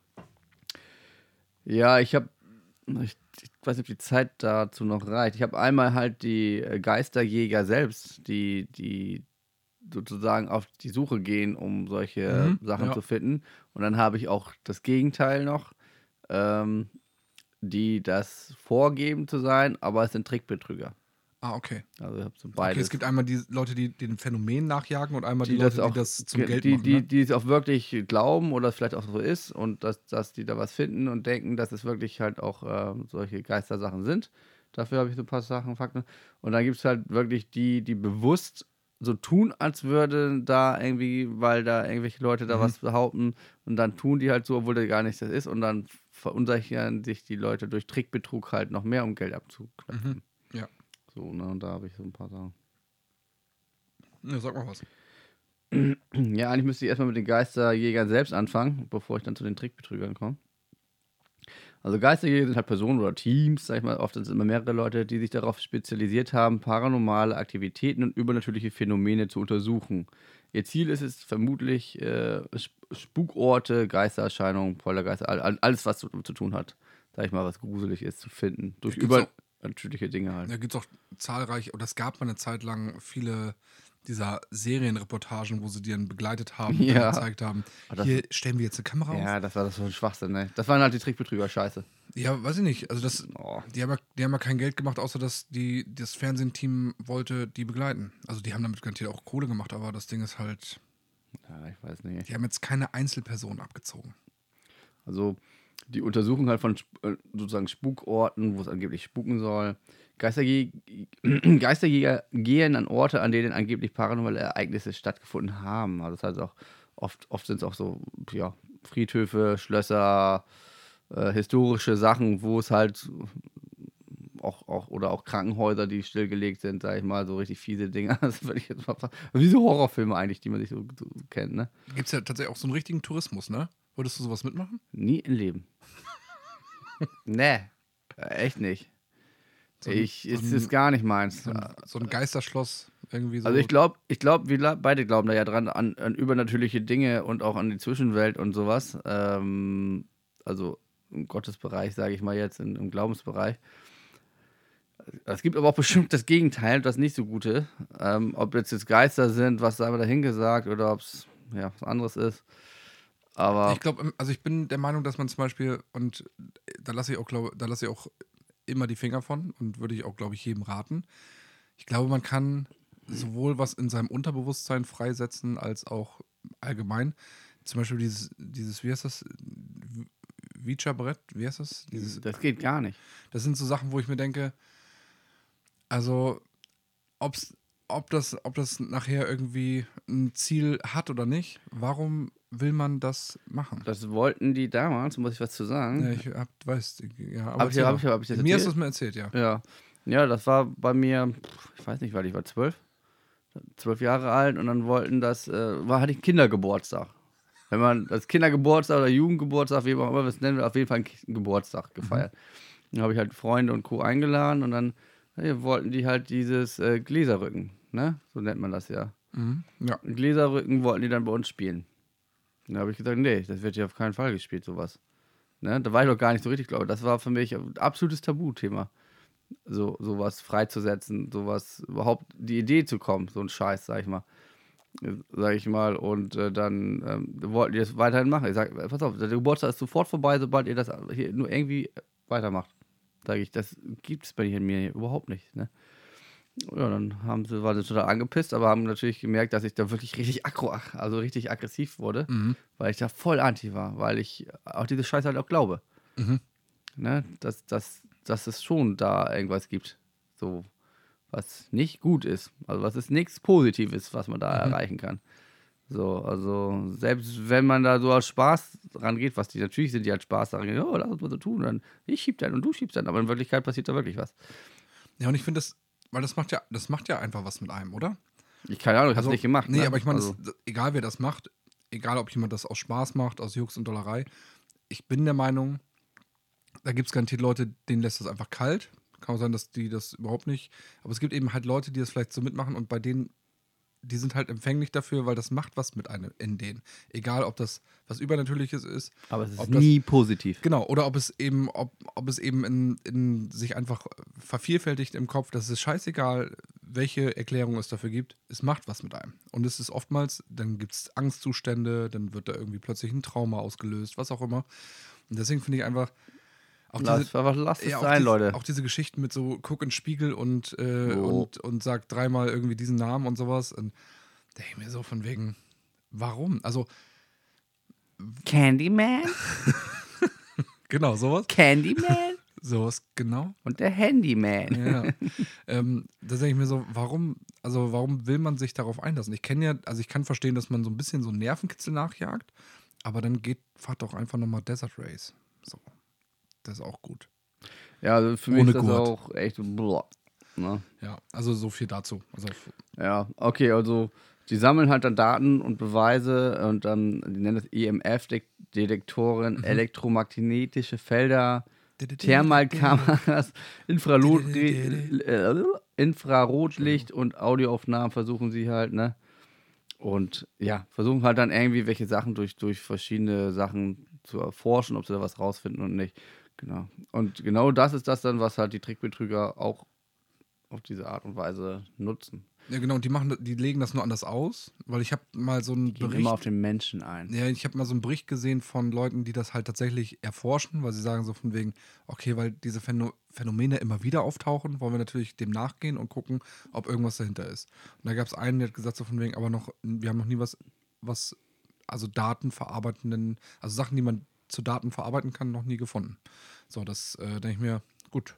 Ja, ich habe, ich, ich weiß nicht, ob die Zeit dazu noch reicht. Ich habe einmal halt die äh, Geisterjäger selbst, die, die sozusagen auf die Suche gehen, um solche Mhm, Sachen ja. zu finden. Und dann habe ich auch das Gegenteil noch, ähm, die das vorgeben zu sein, aber es sind Trickbetrüger. Ah, okay. Also ich habe so Okay, beides. es gibt einmal die Leute, die den Phänomen nachjagen und einmal die, die Leute, das auch die das zum ge- Geld die, machen. die, ne? die es auch wirklich glauben oder es vielleicht auch so ist und dass, dass die da was finden und denken, dass es wirklich halt auch ähm, solche Geistersachen sind. Dafür habe ich so ein paar Sachen, Fakten. Und dann gibt es halt wirklich die, die bewusst so tun, als würde da irgendwie, weil da irgendwelche Leute da Mhm. was behaupten und dann tun die halt so, obwohl da gar nicht das ist und dann verunsichern sich die Leute durch Trickbetrug halt noch mehr, um Geld abzuknöpfen. Mhm. So, ne, und da habe ich so ein paar Sachen. Ja, sag mal was. Ja, eigentlich müsste ich erstmal mit den Geisterjägern selbst anfangen, bevor ich dann zu den Trickbetrügern komme. Also Geisterjäger sind halt Personen oder Teams, sag ich mal, oft sind es immer mehrere Leute, die sich darauf spezialisiert haben, paranormale Aktivitäten und übernatürliche Phänomene zu untersuchen. Ihr Ziel ist es vermutlich, äh, Sp- Spukorte, Geistererscheinungen, Poltergeister, all, all- alles, was zu, zu tun hat, sag ich mal, was gruselig ist, zu finden. Durch gibt's übernatürliche Dinge halt. Da gibt es auch zahlreich, oder es gab mal eine Zeit lang viele dieser Serienreportagen, wo sie die dann begleitet haben und Ja. dann gezeigt haben, Aber das- hier stellen wir jetzt eine Kamera auf. Ja, das war das so ein Schwachsinn, ne? Das waren halt die Trickbetrüger, scheiße. Ja, weiß ich nicht. Also das, Oh. die haben, ja, die haben ja kein Geld gemacht, außer dass die, das Fernsehteam wollte die begleiten. Also die haben damit garantiert auch Kohle gemacht, aber das Ding ist halt, Ja, ich weiß nicht. Die haben jetzt keine Einzelperson abgezogen. Also die Untersuchung halt von äh, sozusagen Spukorten, wo es angeblich spuken soll. Geisterjäger, Geisterjäger gehen an Orte, an denen angeblich paranormale Ereignisse stattgefunden haben. Also das heißt auch, oft, oft sind es auch so, ja, Friedhöfe, Schlösser, äh, historische Sachen, wo es halt auch, auch, oder auch Krankenhäuser, die stillgelegt sind, sag ich mal, so richtig fiese Dinge. Das würde ich jetzt mal sagen. Wie so Horrorfilme eigentlich, die man sich so, so kennt, ne? Gibt es ja tatsächlich auch so einen richtigen Tourismus, ne? Würdest du sowas mitmachen? Nie im Leben. nee, echt nicht. So ein- ich, so es ein- ist gar nicht meins. So ein, so ein Geisterschloss irgendwie so. Also ich glaube, ich glaube, wir beide glauben da ja dran an, an übernatürliche Dinge und auch an die Zwischenwelt und sowas. Ähm, also im Gottesbereich, sage ich mal jetzt, in, im Glaubensbereich. Es gibt aber auch bestimmt das Gegenteil, das nicht so Gute. Ähm, ob jetzt jetzt Geister sind, was haben wir dahin gesagt, oder ob es ja, was anderes ist. Aber Ich glaube, also ich bin der Meinung, dass man zum Beispiel, und da lasse ich auch, glaube, da lasse ich auch immer die Finger von und würde ich auch, glaube ich, jedem raten. Ich glaube, man kann sowohl was in seinem Unterbewusstsein freisetzen, als auch allgemein. Zum Beispiel dieses, dieses wie heißt das? Vicha-Brett, wie heißt das? Dieses, das geht gar nicht. das sind so Sachen, wo ich mir denke, also ob's, ob, das, ob das nachher irgendwie ein Ziel hat oder nicht, warum will man das machen? Das wollten die damals, muss ich was zu sagen. Ja, ich hab, weiß, ja, aber Hab ich- hab ich- hab ich das Mir hast du es mir erzählt, ja. Ja. Ja, das war bei mir, ich weiß nicht, weil ich war zwölf, zwölf Jahre alt und dann wollten das, äh, war halt ein Kindergeburtstag. Wenn man das Kindergeburtstag oder Jugendgeburtstag, wie auch immer wir es nennen, auf jeden Fall einen Geburtstag gefeiert. Dann habe ich halt Freunde und Co. eingeladen und dann ja, wollten die halt dieses äh, Gläserrücken, ne? So nennt man das ja. Mhm. Ja. Gläserrücken wollten die dann bei uns spielen. Da habe ich gesagt, nee, das wird hier auf keinen Fall gespielt, sowas. Ne? Da war ich doch gar nicht so richtig, glaube ich. Das war für mich ein absolutes Tabuthema. So, sowas freizusetzen, sowas überhaupt die Idee zu kommen, so ein Scheiß, sag ich mal. Sag ich mal. Und äh, dann ähm, wollten die das weiterhin machen. Ich sag, pass auf, der Geburtstag ist sofort vorbei, sobald ihr das hier nur irgendwie weitermacht. Sage ich, das gibt es bei mir überhaupt nicht. Ne? Ja, dann haben sie, waren sie total angepisst, aber haben natürlich gemerkt, dass ich da wirklich richtig aggro, also richtig aggressiv wurde, Mhm. weil ich da voll anti war, weil ich auch diese Scheiße halt auch glaube. Mhm. Ne? Dass, dass, dass es schon da irgendwas gibt, so was nicht gut ist. Also was ist nichts Positives, was man da Mhm. erreichen kann. So, also selbst wenn man da so als Spaß rangeht, was die natürlich sind, die als Spaß daran gehen, oh, lass uns mal so tun, dann ich schieb dann und du schiebst dann, aber in Wirklichkeit passiert da wirklich was. Ja, und ich finde das, weil das macht ja, das macht ja einfach was mit einem, oder? Ich keine Ahnung, ich hab's nicht gemacht. Nee, ne? aber ich meine, also, egal wer das macht, egal ob jemand das aus Spaß macht, aus Jux und Dollerei, ich bin der Meinung, da gibt es garantiert Leute, denen lässt das einfach kalt. Kann auch sein, dass die das überhaupt nicht. Aber es gibt eben halt Leute, die das vielleicht so mitmachen und bei denen, die sind halt empfänglich dafür, weil das macht was mit einem in denen. Egal, ob das was Übernatürliches ist. aber es ist ob das- nie positiv. Genau, oder ob es eben, ob, ob es eben in, in sich einfach vervielfältigt im Kopf, das ist scheißegal, welche Erklärung es dafür gibt, es macht was mit einem. Und es ist oftmals, dann gibt es Angstzustände, dann wird da irgendwie plötzlich ein Trauma ausgelöst, was auch immer. Und deswegen finde ich einfach, auch Lass, diese, einfach, lasst es ja, sein, diese, Leute. Auch diese Geschichten mit so, guck in den Spiegel und, äh, Oh. und, und sag dreimal irgendwie diesen Namen und sowas. Und da denke ich mir so von wegen, warum? Also, Candyman? genau, sowas. Candyman? Sowas, genau. Und der Handyman. Ja. ähm, da denke ich mir so, warum, also warum will man sich darauf einlassen? Ich kenne ja, also ich kann verstehen, dass man so ein bisschen so Nervenkitzel nachjagt, aber dann geht, fahrt doch einfach nochmal Desert Race. So. Das ist auch gut. Ja, also für mich Ohne ist das Gurt. auch echt. Blah, ne? Ja, also so viel dazu. Also Ja, okay, also die sammeln halt dann Daten und Beweise und dann, die nennen das EMF-Detektoren, elektromagnetische Felder, Thermalkameras, äh, Infrarotlicht und Audioaufnahmen versuchen sie halt, ne? Und ja, versuchen halt dann irgendwie welche Sachen durch, durch verschiedene Sachen zu erforschen, ob sie da was rausfinden und nicht. Genau. Und genau das ist das dann, was halt die Trickbetrüger auch auf diese Art und Weise nutzen. Ja, genau, und die machen, die legen das nur anders aus, weil ich habe mal so einen Gehen Bericht. immer auf den Menschen ein. Ja, ich habe mal so einen Bericht gesehen von Leuten, die das halt tatsächlich erforschen, weil sie sagen so von wegen, okay, weil diese Phäno Phänomene immer wieder auftauchen, wollen wir natürlich dem nachgehen und gucken, ob irgendwas dahinter ist. Und da gab es einen, der hat gesagt so von wegen, aber noch, wir haben noch nie was was, also Daten verarbeitenden, also Sachen, die man zu Daten verarbeiten kann, noch nie gefunden. So, das äh, denke ich mir, gut.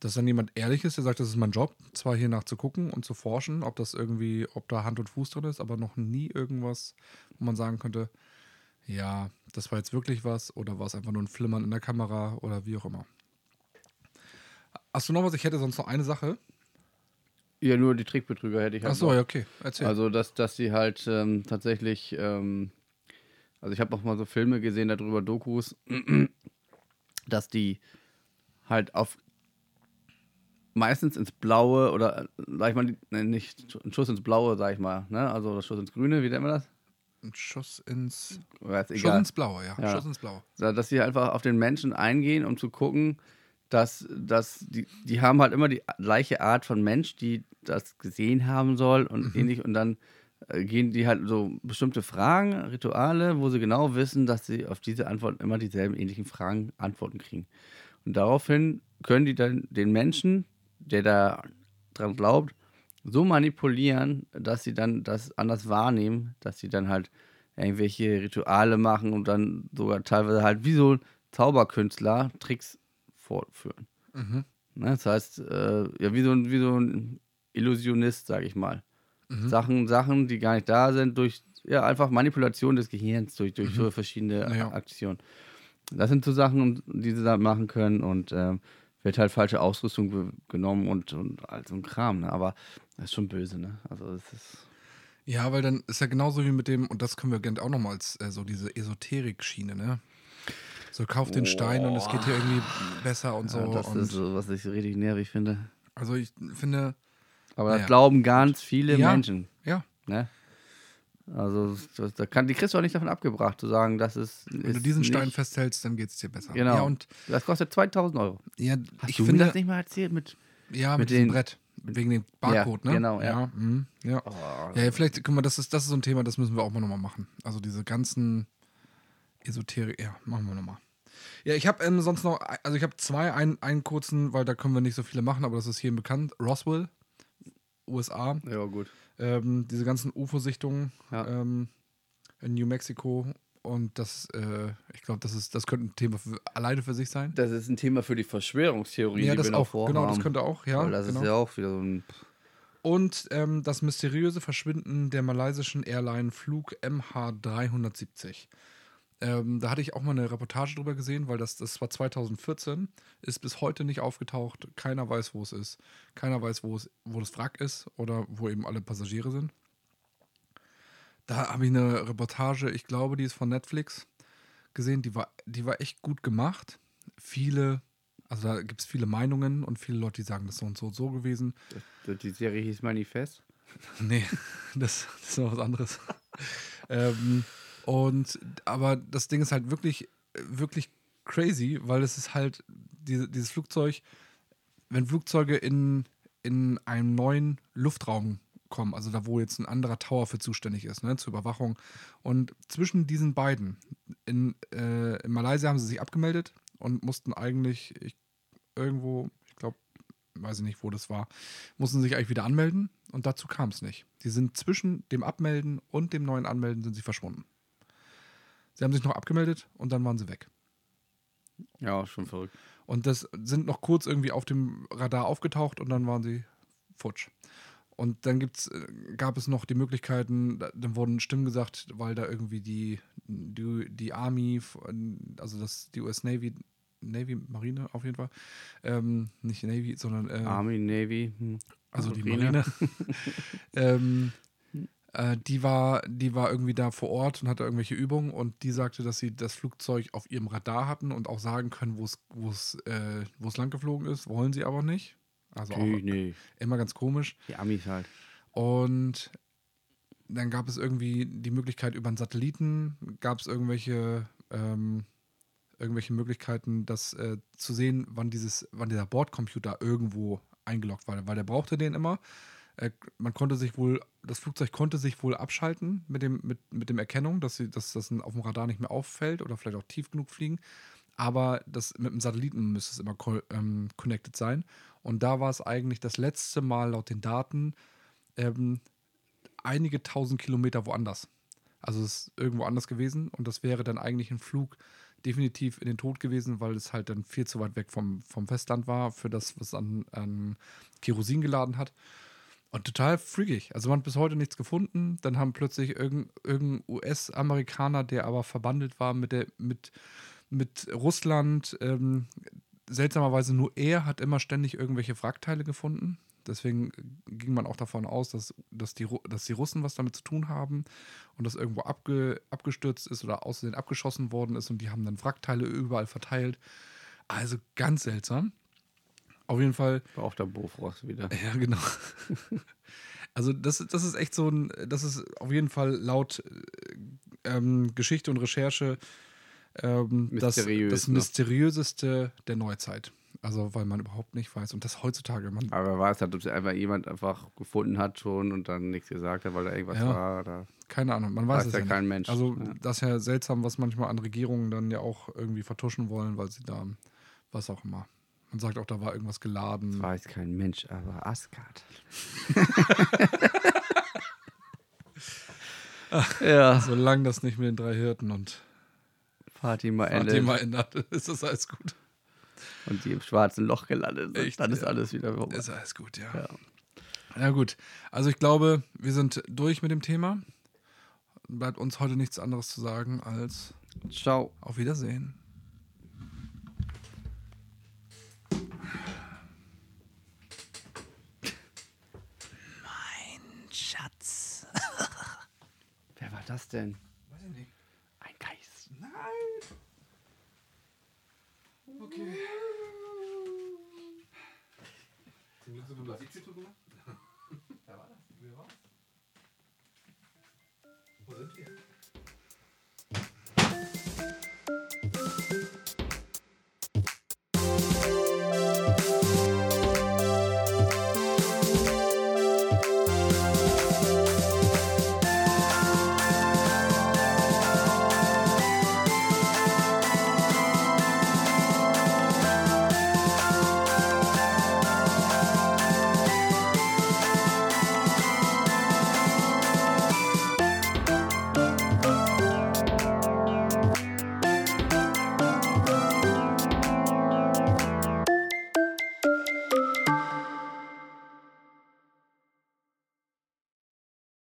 Dass dann jemand ehrlich ist, der sagt, das ist mein Job, zwar hier nachzugucken und zu forschen, ob das irgendwie, ob da Hand und Fuß drin ist, aber noch nie irgendwas, wo man sagen könnte, ja, das war jetzt wirklich was oder war es einfach nur ein Flimmern in der Kamera oder wie auch immer. Hast du noch was? Ich hätte sonst noch eine Sache. Ja, nur die Trickbetrüger hätte ich halt Achso, ja, okay. Erzähl. Also, dass, dass sie halt ähm, tatsächlich, ähm, also ich habe auch mal so Filme gesehen darüber, Dokus, dass die halt auf meistens ins Blaue oder, sag ich mal, ne, nicht ein Schuss ins Blaue, sag ich mal, ne? Also das Schuss ins Grüne, wie nennt man das? Ein Schuss ins. Schuss ins Blaue, ja. Ja. Schuss ins Blaue. Dass sie einfach auf den Menschen eingehen, um zu gucken, dass, dass die, die haben halt immer die gleiche Art von Mensch, die das gesehen haben soll und ähnlich. Und dann gehen die halt so bestimmte Fragen, Rituale, wo sie genau wissen, dass sie auf diese Antworten immer dieselben ähnlichen Fragen Antworten kriegen. Und daraufhin können die dann den Menschen, der da dran glaubt, so manipulieren, dass sie dann das anders wahrnehmen, dass sie dann halt irgendwelche Rituale machen und dann sogar teilweise halt wie so Zauberkünstler Tricks fortführen. Mhm. Ne? Das heißt, äh, ja, wie so, ein, wie so ein Illusionist, sage ich mal. Mhm. Sachen, Sachen, die gar nicht da sind, durch ja, einfach Manipulation des Gehirns, durch, durch so verschiedene Ja. Aktionen. Das sind so Sachen, die sie da machen können und ähm, wird halt falsche Ausrüstung genommen und, und all so ein Kram. Ne? Aber das ist schon böse, ne? Also, es ist. Ja, weil dann ist ja genauso wie mit dem, und das können wir gerne auch nochmal als äh, so diese Esoterik-Schiene, ne? So, kauf den Stein und es geht hier irgendwie besser und so. ja, das und ist so, was ich richtig nervig finde. also ich finde, Aber Naja. das glauben ganz viele Ja. Menschen. ja, Ne? Also, das, da kann, die kriegst du auch nicht davon abgebracht, zu sagen, das ist. wenn du diesen Stein festhältst, dann geht es dir besser. Genau. Ja, und Das kostet 2000 Euro. ja, Hast ich du finde, mir das nicht mal erzählt mit. ja, mit, mit den- Brett, wegen dem Barcode, Ja, ne? genau, ja. Ja, mhm, ja. Oh, ja, vielleicht, guck mal, das ist, das ist so ein Thema, das müssen wir auch mal nochmal machen. Also diese ganzen Esoterik, ja, machen wir nochmal. Ja, ich habe ähm, sonst noch, also ich habe zwei, einen, einen kurzen, weil da können wir nicht so viele machen, aber das ist hier bekannt. Roswell, USA. ja, gut. Ähm, diese ganzen UFO-Sichtungen Ja. ähm, in New Mexico. Und das, äh, ich glaube, das ist, das könnte ein Thema für, alleine für sich sein. Das ist ein Thema für die Verschwörungstheorie, ja, die das wir auch. vorhaben. Genau, das könnte auch, ja. Weil das genau. ist ja auch wieder so ein. Und ähm, das mysteriöse Verschwinden der malaysischen Airline Flug MH370. Ähm, da hatte ich auch mal eine Reportage drüber gesehen, weil das, das war 2014, ist bis heute nicht aufgetaucht. Keiner weiß, wo es ist. Keiner weiß, wo, es, wo das Wrack ist oder wo eben alle Passagiere sind. Da habe ich eine Reportage, ich glaube, die ist von Netflix gesehen, die war, die war echt gut gemacht. Viele, also da gibt es viele Meinungen und viele Leute, die sagen, das ist so und so und so gewesen. Die Serie hieß Manifest. Nee, das, das ist noch was anderes. ähm, und aber das Ding ist halt wirklich, wirklich crazy, weil es ist halt diese, dieses Flugzeug, wenn Flugzeuge in, in einen neuen Luftraum kommen, also da, wo jetzt ein anderer Tower für zuständig ist, ne, zur Überwachung. Und zwischen diesen beiden, in, äh, in Malaysia haben sie sich abgemeldet und mussten eigentlich ich, irgendwo, ich glaube, weiß ich nicht, wo das war, mussten sich eigentlich wieder anmelden und dazu kam es nicht. Die sind zwischen dem Abmelden und dem neuen Anmelden sind sie verschwunden. Sie haben sich noch abgemeldet und dann waren sie weg. Ja, schon verrückt. Und das sind noch kurz irgendwie auf dem Radar aufgetaucht und dann waren sie futsch. Und dann gibt's, äh, gab es noch die Möglichkeiten, da- dann wurden Stimmen gesagt, weil da irgendwie die, die, die Army, also das, die US Navy, Navy, Marine auf jeden Fall, ähm, nicht Navy, sondern äh, Army, Navy. Hm. also die Marine. Marine, ähm, äh, die, war, die war irgendwie da vor Ort und hatte irgendwelche Übungen und die sagte, dass sie das Flugzeug auf ihrem Radar hatten und auch sagen können, wo es äh, lang geflogen ist, wollen sie aber nicht. Also auch nee. immer ganz komisch. Die Amis halt. Und dann gab es irgendwie die Möglichkeit über einen Satelliten, gab es irgendwelche, ähm, irgendwelche Möglichkeiten, das äh, zu sehen, wann dieses, wann dieser Bordcomputer irgendwo eingeloggt war, weil der brauchte den immer. Äh, man konnte sich wohl, das Flugzeug konnte sich wohl abschalten mit dem, mit, mit dem Erkennung, dass, sie, dass das auf dem Radar nicht mehr auffällt oder vielleicht auch tief genug fliegen. Aber das, mit dem Satelliten müsste es immer ähm, connected sein. Und da war es eigentlich das letzte Mal laut den Daten ähm, einige tausend Kilometer woanders. Also es ist irgendwo anders gewesen und das wäre dann eigentlich ein Flug definitiv in den Tod gewesen, weil es halt dann viel zu weit weg vom, vom Festland war für das, was an, an Kerosin geladen hat. Und total freakig. Also man hat bis heute nichts gefunden. Dann haben plötzlich irgendein, irgendein US-Amerikaner, der aber verbandelt war mit, der, mit, mit Russland, ähm, seltsamerweise nur er hat immer ständig irgendwelche Wrackteile gefunden. Deswegen ging man auch davon aus, dass, dass, die, dass die Russen was damit zu tun haben und das irgendwo abge, abgestürzt ist oder außerdem abgeschossen worden ist und die haben dann Wrackteile überall verteilt. Also ganz seltsam. Auf jeden Fall. War auch der Bofrost wieder. Ja, genau. Also das, das ist echt so ein, das ist auf jeden Fall laut ähm, Geschichte und Recherche ähm, das, Mysteriös, das ne? mysteriöseste der Neuzeit. Also weil man überhaupt nicht weiß und das heutzutage, man, Aber wer weiß halt, ob es einfach jemand einfach gefunden hat schon und dann nichts gesagt hat, weil da irgendwas Ja. war. Oder keine Ahnung, man weiß, weiß es ja ja kein nicht. Mensch. Also Ja. das ist ja seltsam, was manchmal an Regierungen dann ja auch irgendwie vertuschen wollen, weil sie da, was auch immer. Man sagt auch, da war irgendwas geladen. weiß kein Mensch, aber Asgard. ja, Solange das nicht mit den drei Hirten und Party mal endet Fatima ändert, ist das alles gut. und die im schwarzen Loch gelandet sind, Echt, dann ist ja. alles wieder vorbei. Ist alles gut, ja. Ja. Ja, gut. Also ich glaube, wir sind durch mit dem Thema. Bleibt uns heute nichts anderes zu sagen als Ciao. auf Wiedersehen. Schatz. Wer war das denn? Weiß ich nicht. Ein Geist. Nein. Okay. Zum Glück sind wir Musiktitel gemacht. Wer war das? Wer war's? Wo sind wir?